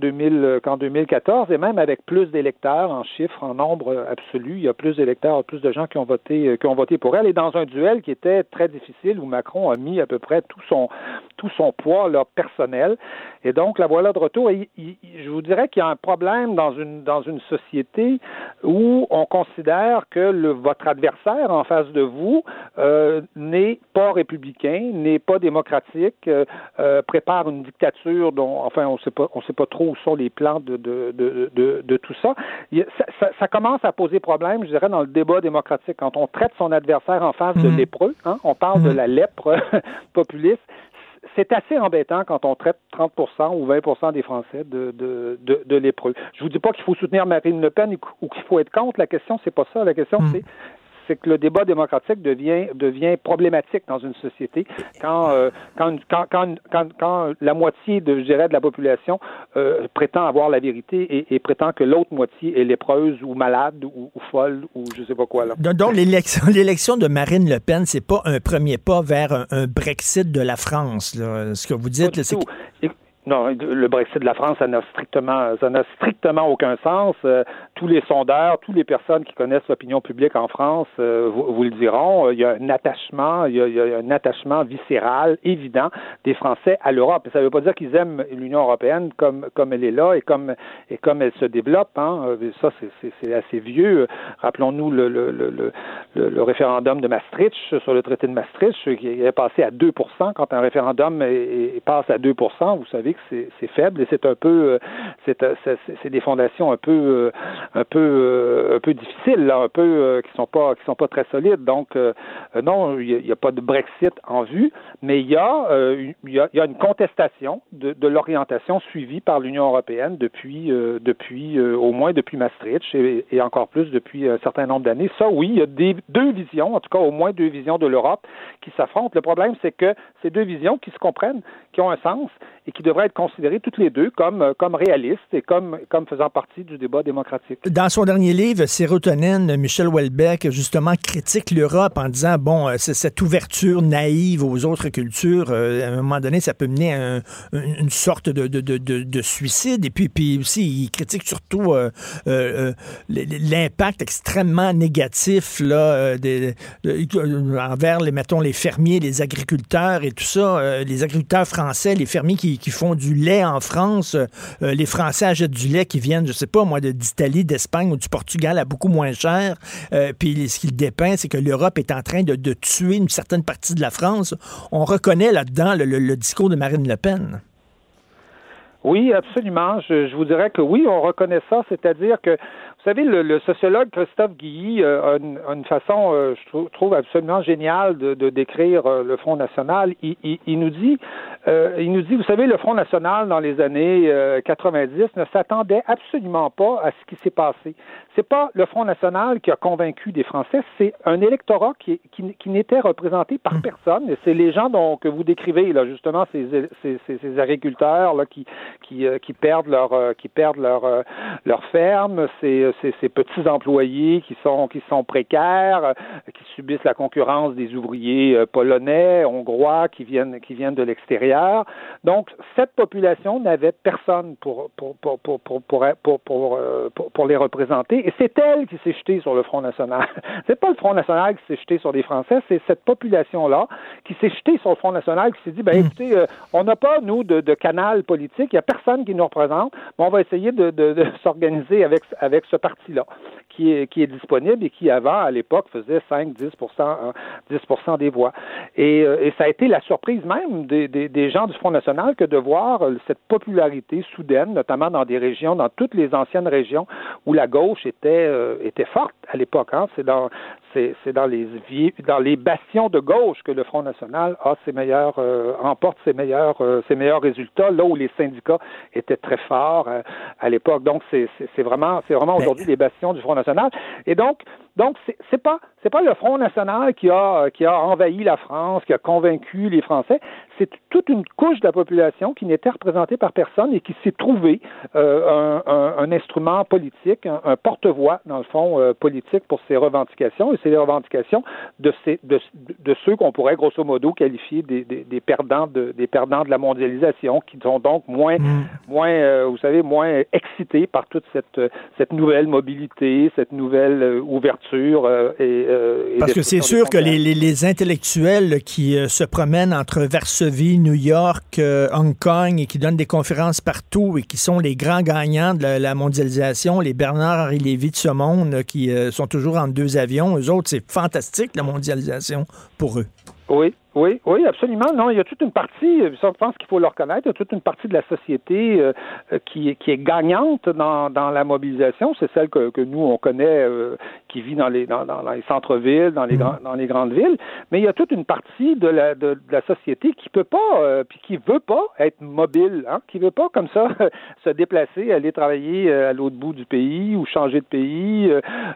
2014 et même avec plus d'électeurs en chiffres, en nombre absolu. Il y a plus d'électeurs, plus de gens qui ont voté, qui ont voté pour elle et dans un duel qui était très difficile où Macron a mis à peu près tout son tout son poids là, personnel. Et donc la voilà de retour. Et, je vous dirais qu'il y a un problème dans une dans une société où on considère que le, votre adversaire en face de vous euh, n'est pas républicain, n'est pas démocratique, euh, euh, prépare une dictature dont enfin on sait pas on sait pas trop où sont les plans de de, de, de, de tout ça. ça, ça. ça, commence à poser problème, je dirais, dans le débat démocratique quand on traite son adversaire en face de mhm. lépreux. Hein, on parle de de la lèpre (laughs) populiste. C'est assez embêtant quand on traite 30% ou 20% des Français de, de, de, lépreux. Je vous dis pas qu'il faut soutenir Marine Le Pen ou qu'il faut être contre. La question, c'est pas ça. La question, hmm. c'est c'est que le débat démocratique devient devient problématique dans une société quand euh, quand, quand, quand, quand, la moitié de je dirais de la population euh, prétend avoir la vérité et, prétend que l'autre moitié est lépreuse ou malade ou, folle ou je sais pas quoi là. Donc l'élection (laughs) l'élection de Marine Le Pen c'est pas un premier pas vers un, Brexit de la France là. Ce que vous dites c'est non, le Brexit de la France, ça n'a strictement, ça n'a strictement aucun sens. Euh, tous les sondeurs, toutes les personnes qui connaissent l'opinion publique en France euh, vous, le diront. Euh, il y a un attachement, il y a, un attachement viscéral évident des Français à l'Europe. Ça ne veut pas dire qu'ils aiment l'Union européenne comme comme elle est là et comme et comme elle se développe. Hein. Ça, c'est assez vieux. Rappelons-nous le, le, le, le, référendum de Maastricht sur le traité de Maastricht qui est passé à 2% Quand un référendum passe à 2% vous savez que c'est faible et c'est un peu, euh, euh, c'est des fondations un peu, euh, un peu, un peu difficiles, là, un peu qui sont pas, qui sont pas très solides. Donc non, il n'y a, pas de Brexit en vue, mais il y a, il y a, y a, une contestation de, de l'orientation suivie par l'Union européenne depuis, depuis au moins depuis Maastricht et, et, encore plus depuis un certain nombre d'années. Ça, oui, il y a des, deux visions, en tout cas au moins deux visions de l'Europe qui s'affrontent. Le problème, c'est que ces deux visions qui se comprennent, qui ont un sens et qui devraient être considérées toutes les deux comme, euh, comme réalistes et comme, comme faisant partie du débat démocratique. Dans son dernier livre, Sérotonine, Michel Houellebecq, justement, critique l'Europe en disant, bon, euh, c'est cette ouverture naïve aux autres cultures, euh, à un moment donné, ça peut mener à une sorte de, de, de, de, suicide. Et puis, puis aussi, il critique surtout l'impact extrêmement négatif là, envers, les, mettons, les fermiers, les agriculteurs et tout ça, les agriculteurs français, les fermiers qui, qui font du lait en France. Euh, les Français achètent du lait qui viennent, je sais pas, moi, d'Italie, d'Espagne ou du Portugal à beaucoup moins cher. Euh, puis ce qu'il dépeint, c'est que l'Europe est en train de, tuer une certaine partie de la France. On reconnaît là-dedans le, discours de Marine Le Pen. Oui, absolument. je, vous dirais que oui, on reconnaît ça, c'est-à-dire que vous savez, le, sociologue Christophe Guilly euh, a, une, façon, euh, je trouve, absolument géniale de, décrire euh, le Front National. Il, nous dit, il nous dit, vous savez, le Front National dans les années 90 ne s'attendait absolument pas à ce qui s'est passé. C'est pas le Front National qui a convaincu des Français, c'est un électorat qui, qui, n'était représenté par mmh. personne. C'est les gens dont, que vous décrivez là, justement, ces, ces, ces agriculteurs là qui qui, qui perdent leur qui perdent leur leur ferme, c'est ces, petits employés qui sont qui sont précaires, euh, qui subissent la concurrence des ouvriers euh, polonais, hongrois qui viennent qui viennent de l'extérieur. Donc cette population n'avait personne pour pour pour pour pour pour, euh, pour, les représenter et c'est elle qui s'est jetée sur le Front national. (laughs) c'est pas le Front national qui s'est jeté sur les Français, c'est cette population là qui s'est jetée sur le Front national qui s'est dit ben hmm. écoutez on n'a pas nous de, de canal politique, il y a personne qui nous représente, mais on va essayer de, de, de (laughs) s'organiser avec avec ce parti-là qui est, qui est disponible et qui, avant, à l'époque, faisait 5-10 10 euh, des voix. Et, euh, et, ça a été la surprise même des, des, des, gens du Front national que de voir euh, cette popularité soudaine, notamment dans des régions, dans toutes les anciennes régions où la gauche était, était forte à l'époque. Hein. C'est dans, c'est, dans les dans les bastions de gauche que le Front National a ses meilleurs remporte ses meilleurs ses meilleurs résultats là où les syndicats étaient très forts à l'époque. Donc c'est, c'est, vraiment c'est vraiment ben, aujourd'hui les bastions du Front National. Et donc donc, c'est pas c'est pas le Front national qui a qui a envahi la France, qui a convaincu les Français. C'est toute une couche de la population qui n'était représentée par personne et qui s'est trouvé euh, un, un, instrument politique, un, porte-voix dans le fond euh, politique pour ses revendications. Et c'est les revendications de ces de, de ceux qu'on pourrait grosso modo qualifier des, des, des, perdants de des perdants de la mondialisation, qui sont donc moins mm. moins euh, vous savez moins excités par toute cette cette nouvelle mobilité, cette nouvelle ouverture euh, euh, Parce que c'est sûr que les, intellectuels qui euh, se promènent entre Varsovie, New York, Hong Kong et qui donnent des conférences partout et qui sont les grands gagnants de la, mondialisation, les Bernard-Henri Lévy de ce monde qui sont toujours en deux avions, eux autres, c'est fantastique la mondialisation pour eux. Oui, oui, oui, absolument. Non, il y a toute une partie, je pense qu'il faut le reconnaître, il y a toute une partie de la société euh, qui, qui est gagnante dans, dans la mobilisation. C'est celle que, que nous, on connaît, euh, qui vit dans les, dans, dans les centres-villes, dans les, mm. dans les grandes villes. Mais il y a toute une partie de la, de, la société qui peut pas, euh, puis qui veut pas être mobile, hein, qui veut pas comme ça (laughs) se déplacer, aller travailler à l'autre bout du pays ou changer de pays,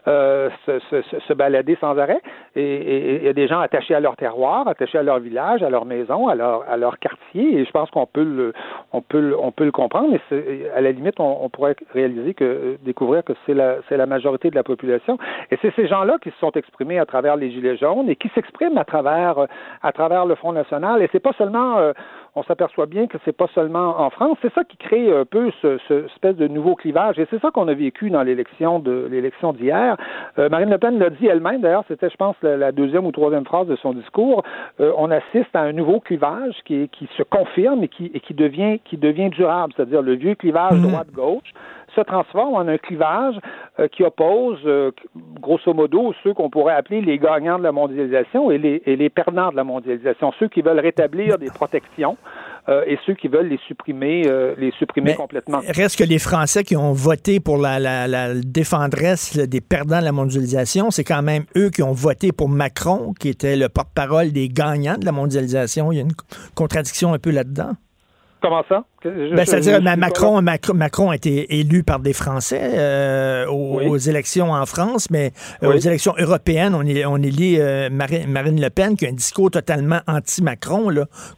se, se, se, balader sans arrêt. Et il y a des gens attachés à leur terroir, attachés à leur village, à leur maison, à leur, à leur quartier, et je pense qu'on peut le, on peut on peut le comprendre, mais à la limite, on, pourrait réaliser que, euh, découvrir que c'est la, la majorité de la population. Et c'est ces gens-là qui se sont exprimés à travers les Gilets jaunes et qui s'expriment à travers, à travers le Front national. Et c'est pas seulement, euh, on s'aperçoit bien que c'est pas seulement en France. C'est ça qui crée un peu ce, ce espèce de nouveau clivage. Et c'est ça qu'on a vécu dans l'élection de l'élection d'hier. Euh, Marine Le Pen l'a dit elle-même. D'ailleurs, c'était, je pense, la, deuxième ou troisième phrase de son discours. Euh, on assiste à un nouveau clivage qui, qui se confirme et qui, et qui devient qui devient durable. C'est-à-dire le vieux clivage mhm. droite-gauche se transforme en un clivage euh, qui oppose, euh, grosso modo, ceux qu'on pourrait appeler les gagnants de la mondialisation et les, et les perdants de la mondialisation, ceux qui veulent rétablir des protections. Euh, et ceux qui veulent les supprimer, les supprimer complètement. Reste que les Français qui ont voté pour la, la, la défendresse des perdants de la mondialisation, c'est quand même eux qui ont voté pour Macron, qui était le porte-parole des gagnants de la mondialisation. Il y a une contradiction un peu là-dedans. Comment ça? Ben, C'est-à-dire, Macron, Macron, a été élu par des Français euh, aux, élections en France, mais euh, aux élections européennes, on, est, on élit euh, Marine, Le Pen qui a un discours totalement anti-Macron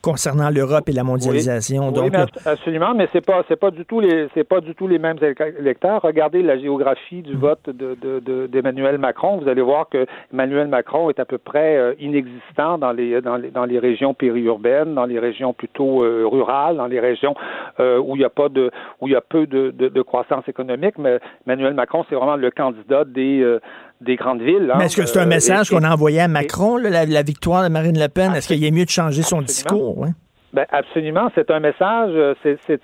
concernant l'Europe et la mondialisation. Donc, absolument, mais c'est pas c'est pas du tout les c'est pas du tout les mêmes électeurs. Regardez la géographie du mm. vote d'Emmanuel de, Macron. Vous allez voir que Emmanuel Macron est à peu près inexistant dans les dans les dans les régions périurbaines, dans les régions plutôt rurales, dans les régions euh, où il y a pas de où il y a peu de, de, croissance économique, mais Emmanuel Macron, c'est vraiment le candidat des euh, des grandes villes. Hein. mais est-ce que c'est un euh, message qu'on a envoyé à Macron, la, victoire de Marine Le Pen? Est-ce qu'il y a mieux de changer son discours? Ben absolument, c'est un message, c'est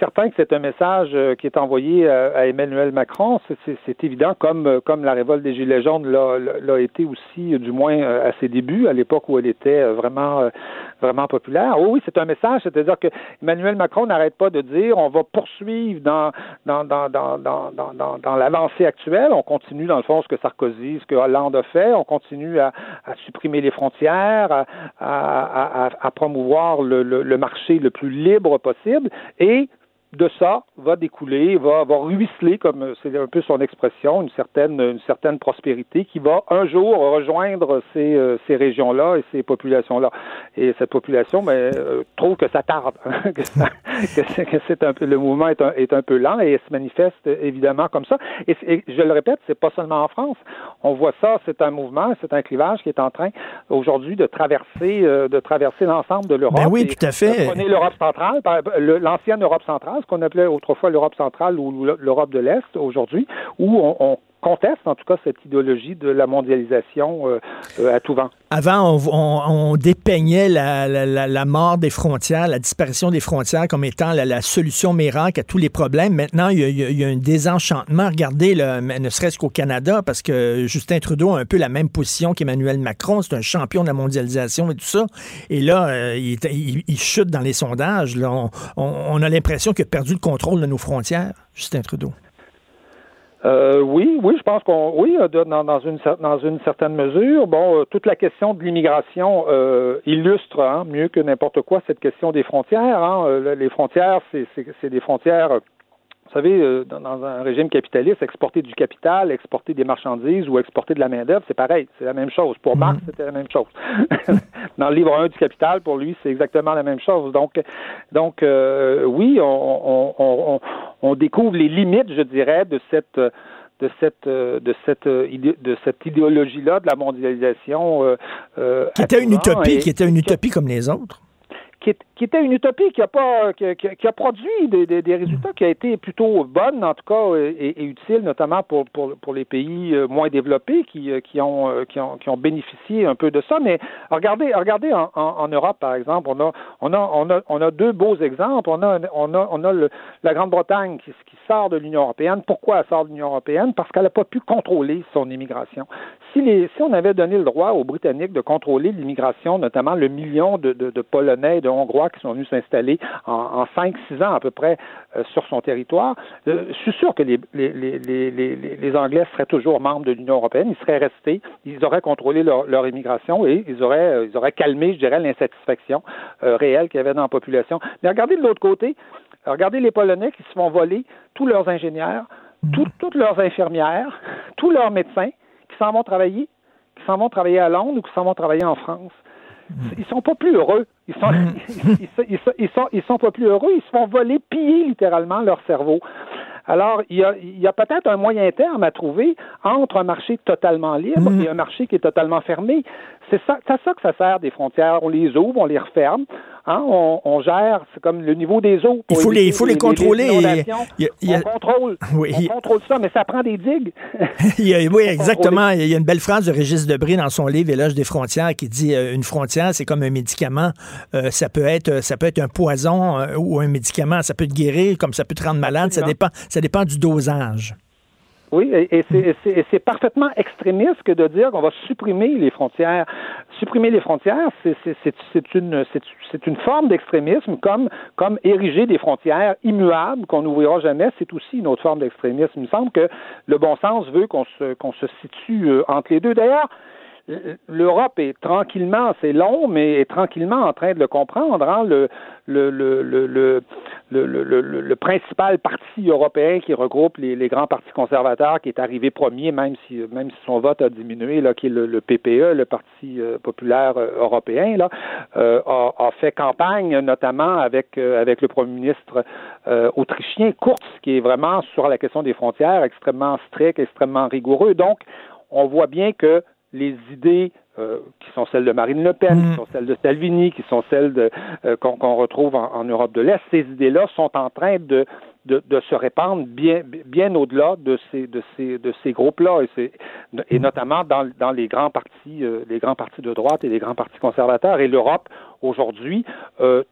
certain que c'est un message qui est envoyé à, Emmanuel Macron, c'est évident, comme comme la révolte des Gilets jaunes l'a été aussi, du moins à ses débuts, à l'époque où elle était vraiment vraiment populaire. oui, c'est un message, c'est-à-dire que Emmanuel Macron n'arrête pas de dire on va poursuivre dans dans dans dans dans dans, l'avancée actuelle, on continue dans le fond ce que Sarkozy, ce que Hollande a fait, on continue à, à supprimer les frontières, à, à, à promouvoir le, marché le plus libre possible. Et de ça va découler, va, va ruisseler, comme c'est un peu son expression, une certaine, une certaine prospérité qui va un jour rejoindre ces, euh, ces régions-là et ces populations-là. Et cette population ben, euh, trouve que ça tarde, (laughs) que, c'est un peu, le mouvement est un, est un peu lent et se manifeste évidemment comme ça. Et, je le répète, c'est pas seulement en France. On voit ça, c'est un mouvement, c'est un clivage qui est en train aujourd'hui de traverser, euh, de traverser l'ensemble de l'Europe. Ben oui, tout à fait. Prenez l'Europe centrale, l'ancienne Europe centrale, qu'on appelait autrefois l'Europe centrale ou l'Europe de l'Est aujourd'hui, où on, conteste en tout cas cette idéologie de la mondialisation euh, euh, à tout vent. Avant, on, dépeignait la, mort des frontières, la disparition des frontières comme étant la, solution miracle à tous les problèmes. Maintenant, il y a, un désenchantement. Regardez, ne serait-ce qu'au Canada, parce que Justin Trudeau a un peu la même position qu'Emmanuel Macron. C'est un champion de la mondialisation et tout ça. Et là, euh, il, chute dans les sondages. On, on a l'impression qu'il a perdu le contrôle de nos frontières, Justin Trudeau. Euh, oui, oui, je pense qu'on, oui, euh, dans, une dans une certaine mesure. Bon, euh, toute la question de l'immigration illustre hein, mieux que n'importe quoi cette question des frontières. Hein. Les frontières, c'est des frontières. Vous savez, dans, un régime capitaliste, exporter du capital, exporter des marchandises ou exporter de la main-d'œuvre, c'est pareil, c'est la même chose. Pour Marx, mm-hmm. c'était la même chose. (laughs) dans le livre 1 du Capital, pour lui, c'est exactement la même chose. Donc, donc oui, on, on, on découvre les limites, je dirais, de cette de cette de cette de cette idéologie là de la mondialisation euh, euh, qui était une utopie qui était une utopie comme les autres qui, était une utopie qui a pas qui, produit des, résultats qui a été plutôt bonne en tout cas et, utile notamment pour, pour, les pays euh, moins développés qui, euh, qui, ont, euh, qui, ont, qui ont bénéficié un peu de ça. Mais regardez regardez en, Europe par exemple, on a on a on a on a deux beaux exemples. On a on a on a la Grande-Bretagne qui, sort de l'Union européenne. Pourquoi elle sort de l'Union européenne? Parce qu'elle n'a pas pu contrôler son immigration. Si les si on avait donné le droit aux Britanniques de contrôler l'immigration, notamment le million de, de, de Polonais de Hongrois qui sont venus s'installer en, en 5-6 ans à peu près euh, sur son territoire, euh, je suis sûr que les, les, les, les, les Anglais seraient toujours membres de l'Union européenne, ils seraient restés, ils auraient contrôlé leur, leur immigration et ils auraient, euh, ils auraient calmé, je dirais, l'insatisfaction réelle qu'il y avait dans la population. Mais regardez de l'autre côté, regardez les Polonais qui se font voler tous leurs ingénieurs, toutes leurs infirmières, tous leurs médecins qui s'en vont travailler, qui s'en vont travailler à Londres ou qui s'en vont travailler en France. Ils sont pas plus heureux. Ils sont, (laughs) ils, sont, ils, sont, ils sont pas plus heureux. Ils se font voler, piller littéralement leur cerveau. Alors, il y a, il y a peut-être un moyen terme à trouver entre un marché totalement libre mm. et un marché qui est totalement fermé. C'est ça, c'est ça que ça sert des frontières. On les ouvre, on les referme. Hein, on, gère, c'est comme le niveau des eaux. il faut les, il faut les, contrôler. on, contrôle, oui. on contrôle ça, mais ça prend des digues. (laughs) (laughs) oui, exactement. Il y a une belle phrase de Régis Debré dans son livre Éloge des frontières qui dit euh, une frontière, c'est comme un médicament. Euh, ça peut être, ça peut être un poison euh, ou un médicament. Ça peut te guérir, comme ça peut te rendre malade. Ça dépend, ça dépend du dosage. Oui, et c'est parfaitement extrémiste que de dire qu'on va supprimer les frontières. Supprimer les frontières, c'est une, une forme d'extrémisme, comme, comme ériger des frontières immuables qu'on n'ouvrira jamais, c'est aussi une autre forme d'extrémisme. Il me semble que le bon sens veut qu'on se, qu'on se situe euh, entre les deux. D'ailleurs, l'Europe est tranquillement, c'est long, mais est tranquillement en train de le comprendre. Hein. Le, le, le, le, le, principal parti européen qui regroupe les, les, grands partis conservateurs, qui est arrivé premier, même si, même si son vote a diminué, là, qui est le, PPE, le Parti euh, populaire euh, européen, là, euh, a, a, fait campagne notamment avec, avec le premier ministre autrichien Kurz, qui est vraiment sur la question des frontières extrêmement strict, extrêmement rigoureux. Donc, on voit bien que les idées euh, qui sont celles de Marine Le Pen, qui mm. sont celles de Salvini, qui sont celles de, euh, qu'on, retrouve en, Europe de l'Est, ces idées-là sont en train de, de, se répandre bien, bien au-delà de ces, de ces, de ces groupes-là, et, et notamment dans, dans les grands partis, euh, les grands partis de droite et les grands partis conservateurs. Et l'Europe, aujourd'hui,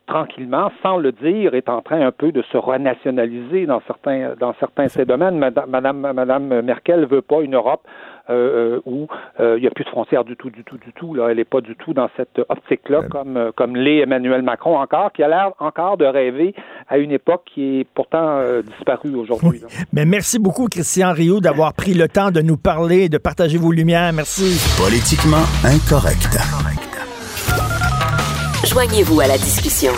tranquillement, sans le dire, est en train un peu de se renationaliser dans certains, dans certains de ces domaines. Madame, Madame, Madame Merkel veut pas une Europe euh, euh, où euh, il n'y a plus de frontières du tout, du tout, du tout. Là. Elle n'est pas du tout dans cette optique-là, comme, comme l'est Emmanuel Macron encore, qui a l'air encore de rêver à une époque qui est pourtant disparue aujourd'hui. Mais merci beaucoup, Christian Rio, d'avoir pris le temps de nous parler, de partager vos lumières. Merci. Politiquement incorrect. Joignez-vous à la discussion.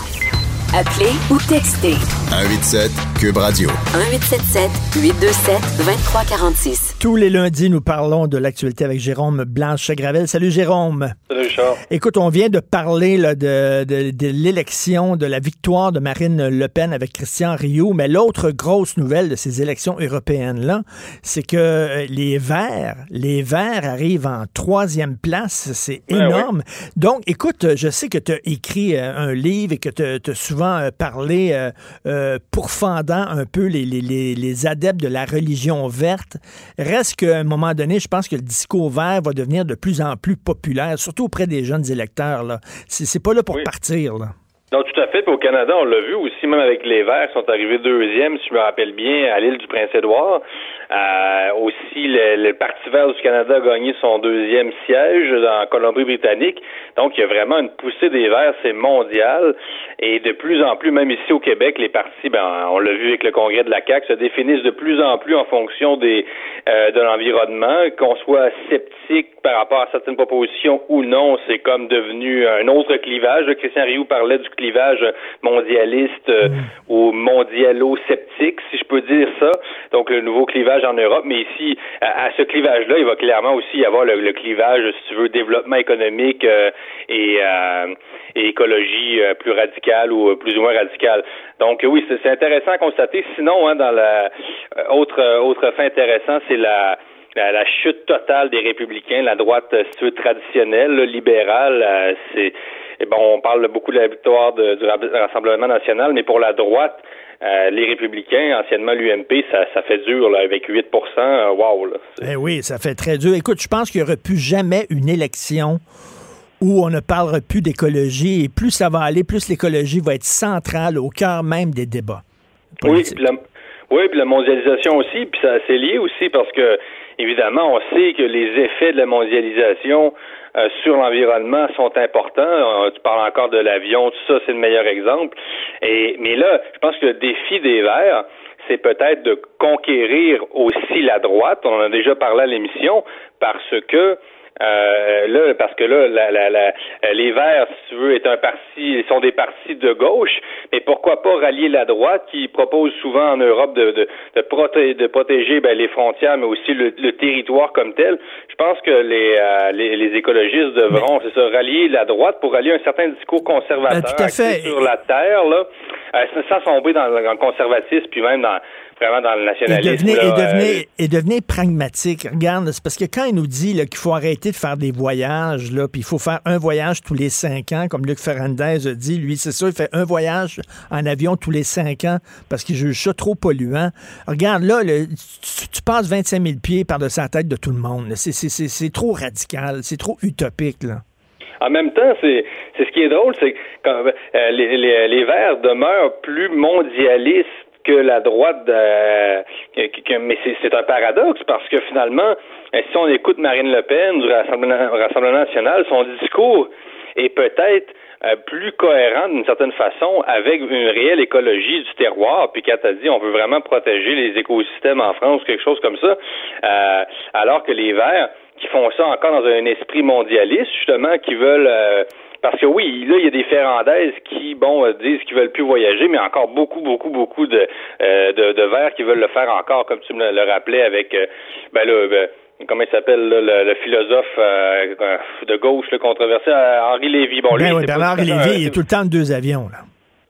Appelez ou textez. 187 Cube Radio. 1877 827 2346. Tous les lundis, nous parlons de l'actualité avec Jérôme Blanche-Gravel. Salut Jérôme. Salut Richard. Écoute, on vient de parler là, de, de, de l'élection, de la victoire de Marine Le Pen avec Christian Rio, mais l'autre grosse nouvelle de ces élections européennes-là, c'est que euh, les Verts, les Verts arrivent en troisième place. C'est énorme. Donc, écoute, je sais que tu as écrit euh, un livre et que tu as souvent euh, parlé pourfendant un peu les, les, les adeptes de la religion verte Reste qu'à un moment donné, je pense que le discours vert va devenir de plus en plus populaire, surtout auprès des jeunes électeurs. Là. C'est, pas là pour partir. Là. Non, tout à fait. Puis au Canada, on l'a vu aussi, même avec les Verts, sont arrivés deuxième, si je me rappelle bien, à l'île du Prince-Édouard. Euh, aussi, le, Parti vert du Canada a gagné son deuxième siège en Colombie-Britannique. Donc, il y a vraiment une poussée des Verts, c'est mondial. Et de plus en plus, même ici au Québec, les partis, ben, on l'a vu avec le congrès de la CAQ, se définissent de plus en plus en fonction des euh, de l'environnement. Qu'on soit sceptique par rapport à certaines propositions ou non, c'est comme devenu un autre clivage. Christian Rioux parlait du clivage mondialiste euh, mm. ou mondialo-sceptique, si je peux dire ça. Donc, le nouveau clivage en Europe. Mais ici, à, ce clivage-là, il va clairement aussi y avoir le, clivage, si tu veux, développement économique euh, et, euh, et, écologie plus radicale ou plus ou moins radicale. Donc, oui, c'est intéressant à constater. Sinon, hein, dans la autre autre fait intéressant, c'est la chute totale des républicains, la droite, si tu veux, traditionnelle, libérale, c'est et bon, on parle beaucoup de la victoire du Rassemblement national, mais pour la droite, euh, les républicains, anciennement l'UMP, ça, ça, fait dur là, avec 8 euh, Wow! Là. Eh oui, ça fait très dur. Écoute, je pense qu'il n'y aurait plus jamais une élection où on ne parlera plus d'écologie et plus ça va aller, plus l'écologie va être centrale au cœur même des débats. Oui, puis la, oui, puis la mondialisation aussi, puis ça c'est lié aussi parce que évidemment, on sait que les effets de la mondialisation euh, sur l'environnement sont importants. Euh, tu parles encore de l'avion, tout ça, c'est le meilleur exemple. Et mais là, je pense que le défi des Verts, c'est peut-être de conquérir aussi la droite. On en a déjà parlé à l'émission parce que euh, là, parce que là, la, la, la, les Verts, si tu veux, est un parti, sont des partis de gauche, mais pourquoi pas rallier la droite qui propose souvent en Europe de, de, de, de protéger ben, les frontières, mais aussi le, territoire comme tel. Je pense que les, euh, les, les, écologistes devront, c'est ça, rallier la droite pour rallier un certain discours conservateur ben, sur la terre, là, euh, sans dans, dans le conservatisme, puis même dans vraiment dans le nationalisme. Et devenez, pragmatique. Regarde, c'est parce que quand il nous dit qu'il faut arrêter de faire des voyages, là, puis il faut faire un voyage tous les cinq ans, comme Luc Ferrandez a dit, lui, c'est ça, il fait un voyage en avion tous les cinq ans parce qu'il juge ça trop polluant. Regarde, là, tu, passes 25 000 pieds par-dessus la tête de tout le monde. C'est trop radical, c'est trop utopique, là. En même temps, c'est ce qui est drôle, c'est que euh, les, les, les Verts demeurent plus mondialistes que la droite, euh, mais c'est un paradoxe parce que finalement, euh, si on écoute Marine Le Pen du Rassemblement, national, son discours est peut-être euh, plus cohérent d'une certaine façon avec une réelle écologie du terroir. Puis quand tu dit on veut vraiment protéger les écosystèmes en France, quelque chose comme ça, alors que les Verts qui font ça encore dans un esprit mondialiste, justement, qui veulent parce que oui, là, il y a des Ferrandaises qui, bon, euh, disent qu'ils veulent plus voyager, mais encore beaucoup, beaucoup, beaucoup de, euh, de, de verts qui veulent le faire encore, comme tu me le rappelais avec, euh, ben là, ben, comment il s'appelle, le, philosophe de gauche, le controversé, Henri Lévy. Bon, lui, ben oui, Henri Lévy, il est tout le temps de deux avions, là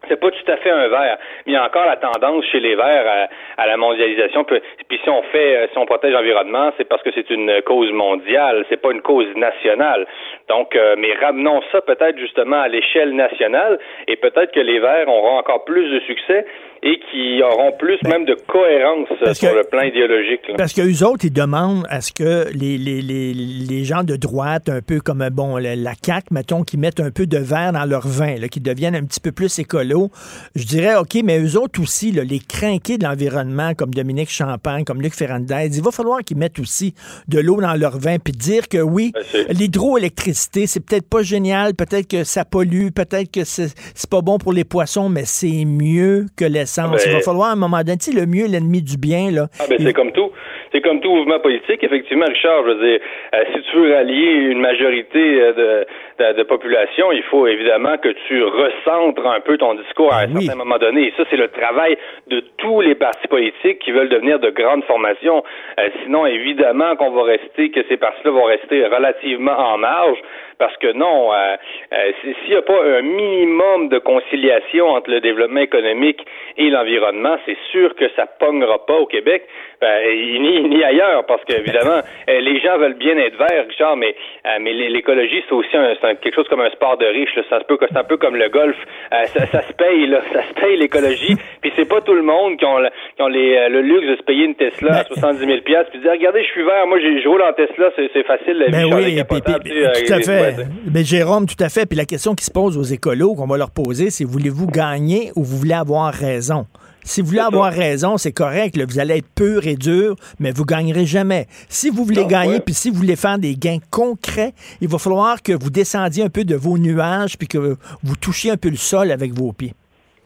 c'est pas tout à fait un vert. Mais il y a encore la tendance chez les verts à, la mondialisation. Puis si on fait, euh, si on protège l'environnement, c'est parce que c'est une cause mondiale, c'est pas une cause nationale. Donc, euh, mais ramenons ça peut-être justement à l'échelle nationale et peut-être que les verts auront encore plus de succès et qui auront plus ben, même de cohérence sur le plan idéologique. Parce que eux autres, ils demandent à ce que les, les, les, les gens de droite, un peu comme bon la, la CAQ, mettons, qui mettent un peu de verre dans leur vin, là, qui deviennent un petit peu plus écolo. Je dirais, OK, mais eux autres aussi, là, les crinqués de l'environnement, comme Dominique Champagne, comme Luc Ferrandez, il va falloir qu'ils mettent aussi de l'eau dans leur vin, puis dire que oui, ben, l'hydroélectricité, c'est peut-être pas génial, peut-être que ça pollue, peut-être que c'est pas bon pour les poissons, mais c'est mieux que les ben, Il va falloir à un moment donné, le mieux l'ennemi du bien. Là. Ah ben, c'est comme tout. C'est comme tout mouvement politique. Effectivement, Richard, je veux dire, euh, si tu veux rallier une majorité euh, de, de, population, il faut évidemment que tu recentres un peu ton discours à un ben certain moment donné. Et ça, c'est le travail de tous les partis politiques qui veulent devenir de grandes formations. Euh, sinon, évidemment qu'on va rester, que ces partis-là vont rester relativement en marge. Parce que non, euh, euh, s'il n'y a pas un minimum de conciliation entre le développement économique et l'environnement, c'est sûr que ça pognera pas au Québec, ben, ni, ni ailleurs, parce que évidemment, euh, les gens veulent bien être verts, Richard, mais mais l'écologie c'est aussi un, quelque chose comme un sport de riche. C'est un peu c'est un peu comme le golf, ça, ça, se paye là, ça se paye l'écologie. (laughs) puis c'est pas tout le monde qui ont, qui ont les, le luxe de se payer une Tesla à 70 000 pièces puis dire regardez, je suis vert, moi je roule en Tesla, c'est facile la vie. Ben oui, tout à fait. Mais Jérôme, tout à fait. Puis la question qui se pose aux écolos, qu'on va leur poser, c'est voulez-vous gagner ou vous voulez avoir raison? Si vous voulez avoir raison, c'est correct. vous allez être pur et dur, mais vous gagnerez jamais. Si vous voulez gagner, puis si vous voulez faire des gains concrets, il va falloir que vous descendiez un peu de vos nuages, puis que vous touchiez un peu le sol avec vos pieds.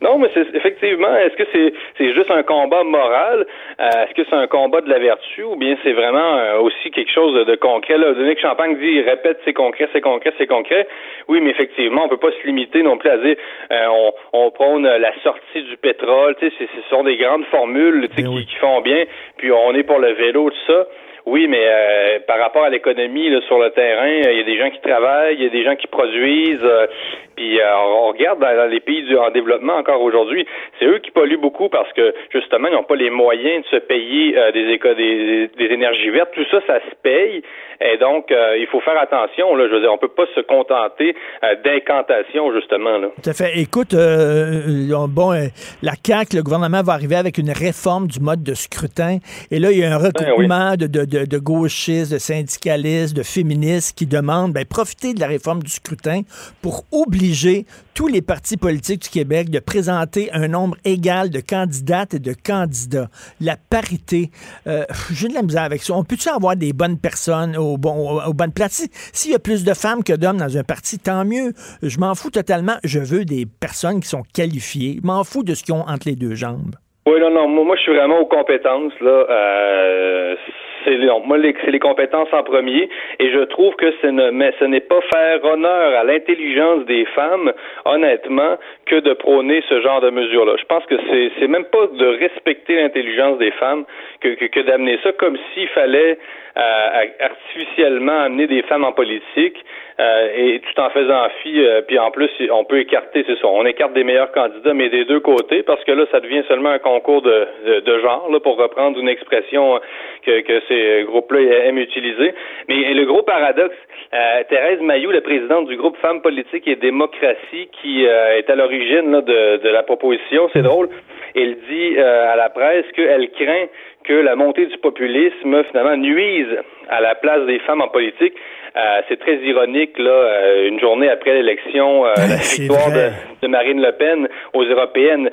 Non, mais c'est effectivement, est-ce que c'est c'est juste un combat moral? Euh, est-ce que c'est un combat de la vertu ou bien c'est vraiment euh, aussi quelque chose de, concret? Là, Dominique Champagne dit répète c'est concret, c'est concret, c'est concret. Oui, mais effectivement, on peut pas se limiter non plus à dire euh, on, on prône la sortie du pétrole. Tu sais, ce sont des grandes formules tu sais, ben qui, qui, font bien, puis on est pour le vélo, tout ça. Oui, mais euh, par rapport à l'économie sur le terrain, il y a des gens qui travaillent, il y a des gens qui produisent, Puis euh, on regarde dans, les pays du, en développement encore aujourd'hui, c'est eux qui polluent beaucoup parce que justement ils n'ont pas les moyens de se payer euh, des, des, des énergies vertes. Tout ça, ça se paye. Et donc, euh, il faut faire attention. Là, je veux dire, on peut pas se contenter d'incantations, justement. Là. Tout à fait. Écoute, bon, la CAQ, le gouvernement va arriver avec une réforme du mode de scrutin. Et là, il y a un ben regroupement de, de, de, gauchistes, de syndicalistes, de féministes qui demandent ben, profiter de la réforme du scrutin pour tous les partis politiques du Québec de présenter un nombre égal de candidates et de candidats. La parité. J'ai de la misère avec ça. On peut-tu avoir des bonnes personnes au bon, aux bonnes places. S'il y a plus de femmes que d'hommes dans un parti, tant mieux. Je m'en fous totalement. Je veux des personnes qui sont qualifiées. Je m'en fous de ce qu'ils ont entre les deux jambes. Oui, non, non. Moi, je suis vraiment aux compétences. Là. Euh, c'est c'est les compétences en premier. Et je trouve que ce ne, mais ce n'est pas faire honneur à l'intelligence des femmes, honnêtement, que de prôner ce genre de mesures-là. Je pense que c'est, même pas de respecter l'intelligence des femmes que, que, que d'amener ça comme s'il fallait euh, artificiellement amener des femmes en politique euh, et tout en faisant fi, euh, puis en plus on peut écarter, c'est ça, on écarte des meilleurs candidats, mais des deux côtés, parce que là ça devient seulement un concours de, de, genre, là, pour reprendre une expression que, que ces groupes-là aiment utiliser. Mais le gros paradoxe, Thérèse Mayou, la présidente du groupe Femmes politiques et démocratie, qui est à l'origine de, de la proposition, c'est drôle, elle dit à la presse qu'elle craint que la montée du populisme finalement nuise à la place des femmes en politique. Euh, c'est très ironique, là, euh, une journée après l'élection, euh, la victoire de, Marine Le Pen aux européennes.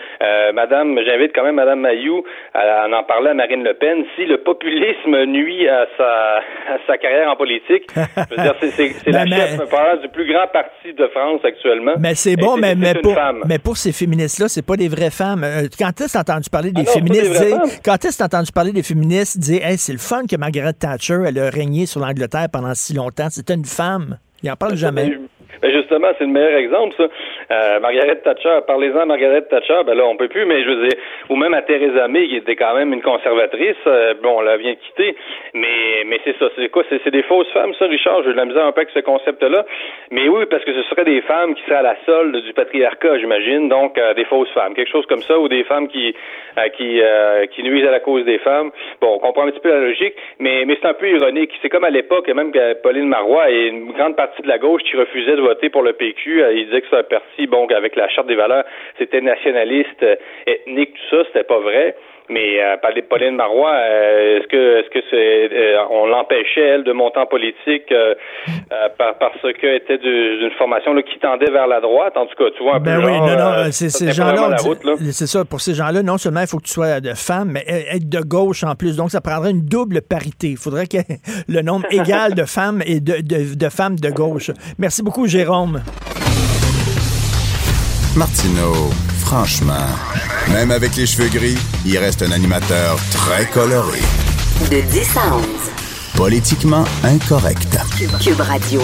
Madame, j'invite quand même Madame Mayou à, en parler à Marine Le Pen. Si le populisme nuit à sa, à sa carrière en politique, (laughs) je veux dire, c'est la chef du plus grand parti de France actuellement. Mais c'est bon, mais, mais, pour, mais pour ces féministes-là, c'est pas des vraies femmes. quand est-ce que entendu parler des ah féministes dire, quand est-ce que entendu parler des féministes dire, hey, c'est le fun que Margaret Thatcher, elle a régné sur l'Angleterre pendant si longtemps. C'était une femme. Il en parle jamais. Ben justement, c'est le meilleur exemple, ça. Euh, Margaret Thatcher, parlez-en à Margaret Thatcher, ben là, on peut plus, mais je veux dire, ou même à Theresa May, qui était quand même une conservatrice, euh, bon, on la vient de quitter, mais, mais c'est ça, c'est quoi, c'est, des fausses femmes, ça, Richard, j'ai de la misère un peu avec ce concept-là, mais oui, parce que ce seraient des femmes qui seraient à la solde du patriarcat, j'imagine, donc euh, des fausses femmes, quelque chose comme ça, ou des femmes qui, euh, qui, qui nuisent à la cause des femmes. Bon, on comprend un petit peu la logique, mais, mais c'est un peu ironique. C'est comme à l'époque, même Pauline Marois et une grande partie de la gauche qui refusait de voter pour le PQ. Euh, il disait que c'est un parti, bon, avec la charte des valeurs, c'était nationaliste, euh, ethnique, tout ça, c'était pas vrai. Mais euh, Pauline Marois, euh, est-ce que est-ce que c'est on l'empêchait elle de monter en politique parce qu'elle était d'une formation là, qui tendait vers la droite? En tout cas, tu vois un ben peu. oui, non, non, c'est ces gens-là. C'est ça. Pour ces gens-là, non seulement il faut que tu sois de femme, mais être de gauche en plus. Donc ça prendrait une double parité. Il faudrait que (laughs) le nombre égal de femmes et de, de, de femmes de gauche. Merci beaucoup, Jérôme. Martineau, franchement, même avec les cheveux gris, il reste un animateur très coloré. De 10 à Politiquement incorrect. Cube Radio.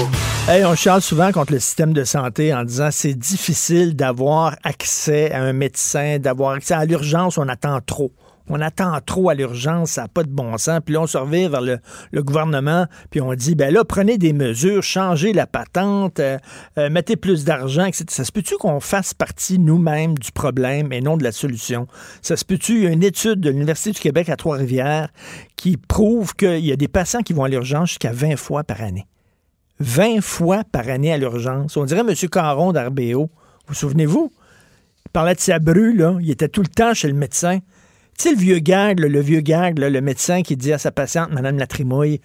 Hey, on charle souvent contre le système de santé en disant c'est difficile d'avoir accès à un médecin, d'avoir accès à l'urgence, on attend trop on attend trop à l'urgence, ça n'a pas de bon sens. Puis là, on se revient vers le, gouvernement, puis on dit, ben là, prenez des mesures, changez la patente, euh, euh, mettez plus d'argent, etc. Ça se peut-tu qu'on fasse partie nous-mêmes du problème et non de la solution? Ça se peut-tu, il y a une étude de l'Université du Québec à Trois-Rivières qui prouve qu'il y a des patients qui vont à l'urgence jusqu'à 20 fois par année. 20 fois par année à l'urgence. On dirait M. Caron d'Arbéo. Vous souvenez-vous? Il parlait de sa bru, là. Il était tout le temps chez le médecin. Tu sais, le vieux gag, le vieux gag, le médecin qui dit à sa patiente, Madame Latrimouille,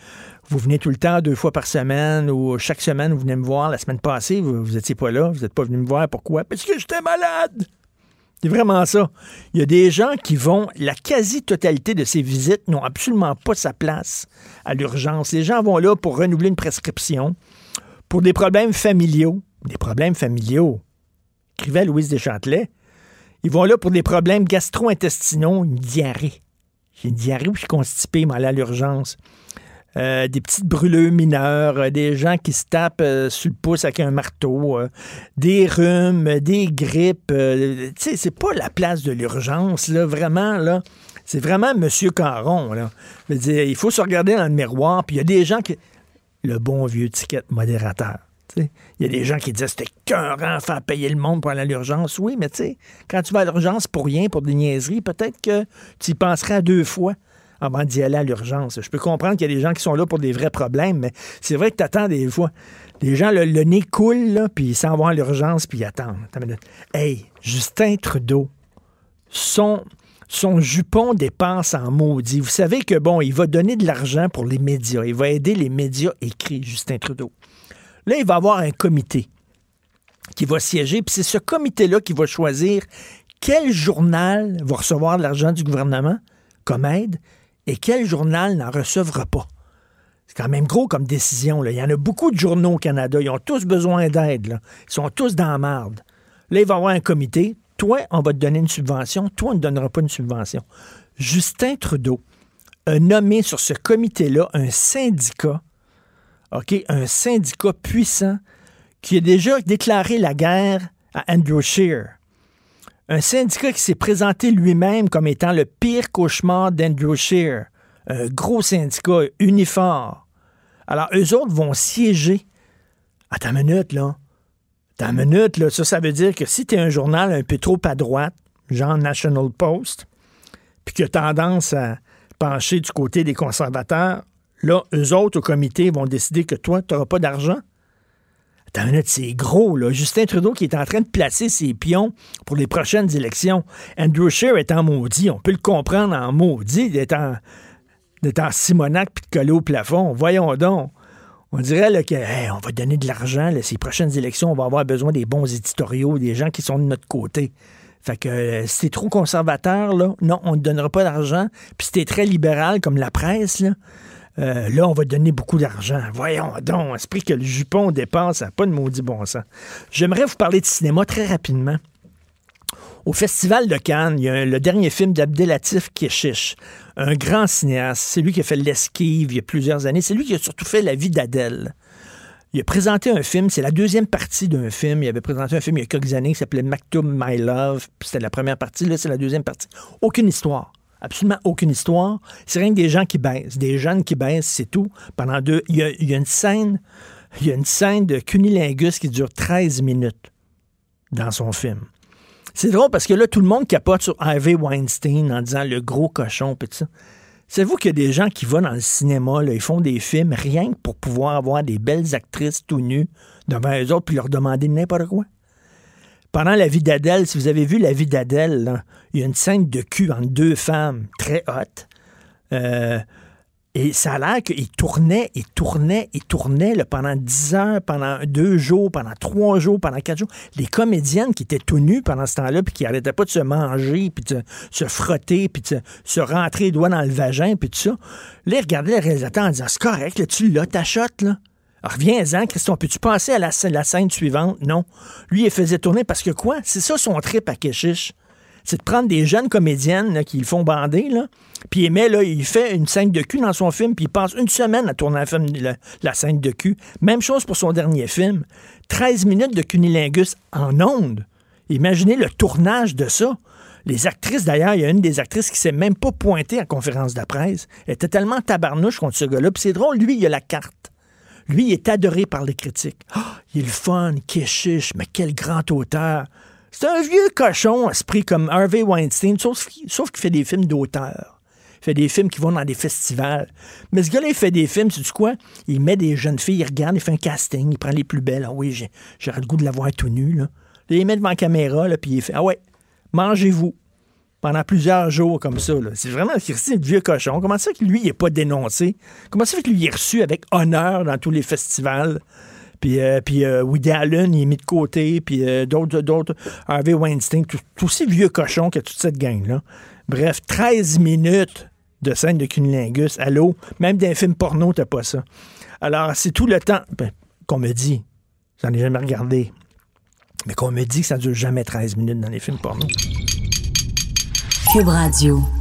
vous venez tout le temps, deux fois par semaine, ou chaque semaine, vous venez me voir. La semaine passée, vous n'étiez pas là, vous n'êtes pas venu me voir. Pourquoi? Parce que j'étais malade. C'est vraiment ça. Il y a des gens qui vont, la quasi-totalité de ces visites n'ont absolument pas sa place à l'urgence. Les gens vont là pour renouveler une prescription, pour des problèmes familiaux. Des problèmes familiaux. Écrivait Louise Deschâtelet. Ils vont là pour des problèmes gastro-intestinaux, une diarrhée. J'ai une diarrhée où je suis constipé, mais à l'urgence. Euh, des petites brûlures mineures, euh, des gens qui se tapent euh, sur le pouce avec un marteau, des rhumes, des grippes. tu sais, c'est pas la place de l'urgence, là, vraiment, là. C'est vraiment Monsieur Caron, là. il faut se regarder dans le miroir, puis il y a des gens qui... Le bon vieux ticket modérateur. Il y a des gens qui disent c'était à faire payer le monde pour aller à l'urgence. Oui, mais tu sais, quand tu vas à l'urgence pour rien, pour des niaiseries, peut-être que tu y penserais deux fois avant d'y aller à l'urgence. Je peux comprendre qu'il y a des gens qui sont là pour des vrais problèmes, mais c'est vrai que tu attends des fois. Les gens, le, nez coule, puis ils s'en vont à l'urgence, puis ils attendent. Hey, Justin Trudeau, son, son jupon dépense en maudit. Vous savez que, bon, il va donner de l'argent pour les médias. Il va aider les médias écrits, Justin Trudeau. Là, il va avoir un comité qui va siéger, puis c'est ce comité-là qui va choisir quel journal va recevoir de l'argent du gouvernement comme aide et quel journal n'en recevra pas. C'est quand même gros comme décision. Là. Il y en a beaucoup de journaux au Canada. Ils ont tous besoin d'aide. Ils sont tous dans la marde. Là, il va y avoir un comité. Toi, on va te donner une subvention. Toi, on ne donnera pas une subvention. Justin Trudeau a nommé sur ce comité-là un syndicat, Un syndicat puissant qui a déjà déclaré la guerre à Andrew. Un syndicat qui s'est présenté lui-même comme étant le pire cauchemar d'Andrew. Un gros syndicat uniforme. Alors, eux autres vont siéger. Attends une minute, là. Attends une minute, là. Ça, ça veut dire que si tu es un journal un peu trop à droite, genre National Post, puis qui a tendance à pencher du côté des conservateurs, là, eux autres au comité vont décider que toi, tu n'auras pas d'argent. Attends c'est gros, là. Justin Trudeau qui est en train de placer ses pions pour les prochaines élections. Andrew Scheer est en maudit. On peut le comprendre en maudit d'être en, en Simonac puis de coller au plafond. Voyons donc. On dirait là, que on va donner de l'argent. Ces prochaines élections, on va avoir besoin des bons éditoriaux, des gens qui sont de notre côté. Fait que euh, si t'es trop conservateur, là, non, on ne donnera pas d'argent. Puis si t'es très libéral, comme la presse, là, euh, là, on va donner beaucoup d'argent. Voyons donc, esprit que le jupon dépense, ça pas de maudit bon sens. J'aimerais vous parler de cinéma très rapidement. Au Festival de Cannes, il y a le dernier film d'Abdelatif Keshish, un grand cinéaste. C'est lui qui a fait L'Esquive il y a plusieurs années. C'est lui qui a surtout fait La vie d'Adèle. Il a présenté un film, c'est la deuxième partie d'un film. Il avait présenté un film il y a quelques années qui s'appelait Maktoum My Love. C'était la première partie, là c'est la deuxième partie. Aucune histoire. Absolument aucune histoire. C'est rien que des gens qui baissent, des jeunes qui baissent, c'est tout. Pendant deux. Il y, a, une scène. Il y a une scène de cunilingus qui dure 13 minutes dans son film. C'est drôle parce que là, tout le monde capote sur Harvey Weinstein en disant le gros cochon, et tout ça. Savez-vous qu'il y a des gens qui vont dans le cinéma, là, ils font des films rien que pour pouvoir avoir des belles actrices tout nues devant eux autres puis leur demander n'importe quoi? Pendant la vie d'Adèle, si vous avez vu la vie d'Adèle, il y a une scène de cul entre deux femmes très hautes. Euh, et ça a l'air qu'il tournait, il tournait, il tournait pendant dix heures, pendant deux jours, pendant trois jours, pendant quatre jours. Les comédiennes qui étaient tout nues pendant ce temps-là, puis qui n'arrêtaient pas de se manger, puis de se frotter, puis de se rentrer les doigts dans le vagin, puis tout ça. Là, ils regardaient le réalisateur en disant C'est correct, là, tu l'as, ta là. Reviens-en, Christian. Peux-tu passer à la, la, scène suivante? Non. Lui, il faisait tourner parce que quoi? C'est ça son trip à Keshish c'est de prendre des jeunes comédiennes qui le font bander, là, puis il, met, là, il fait une scène de cul dans son film, puis il passe une semaine à tourner la, la, scène de cul. Même chose pour son dernier film. 13 minutes de cunilingus en ondes. Imaginez le tournage de ça. Les actrices, d'ailleurs, il y a une des actrices qui s'est même pas pointée à conférence de presse. Elle était tellement tabarnouche contre ce gars-là. Puis c'est drôle, lui, il a la carte. Lui, il est adoré par les critiques. Ah, il est le fun, chiche, mais quel grand auteur. C'est un vieux cochon, esprit comme Harvey Weinstein, sauf, qu'il fait des films d'auteur. Il fait des films qui vont dans des festivals. Mais ce gars-là, il fait des films, tu sais quoi? Il met des jeunes filles, il regarde, il fait un casting, il prend les plus belles. Ah oui, j'aurais le goût de la voir tout nu, là. il les met devant la caméra, puis il fait Ah ouais, mangez-vous. Pendant plusieurs jours comme ça. C'est vraiment un vieux cochon. Comment ça que lui, il n'est pas dénoncé? Comment ça que lui, il est reçu avec honneur dans tous les festivals? Puis, euh, puis euh, Woody Allen, il est mis de côté. Puis euh, d'autres, d'autres, Harvey Weinstein, tout, aussi vieux cochon que toute cette gang-là. Bref, 13 minutes de scène de cunilingus. Allô? Même dans un film porno, t'as pas ça. Alors, c'est tout le temps ben, qu'on me dit. J'en ai jamais regardé. Mais qu'on me dit que ça dure jamais 13 minutes dans les films porno. Cube Radio.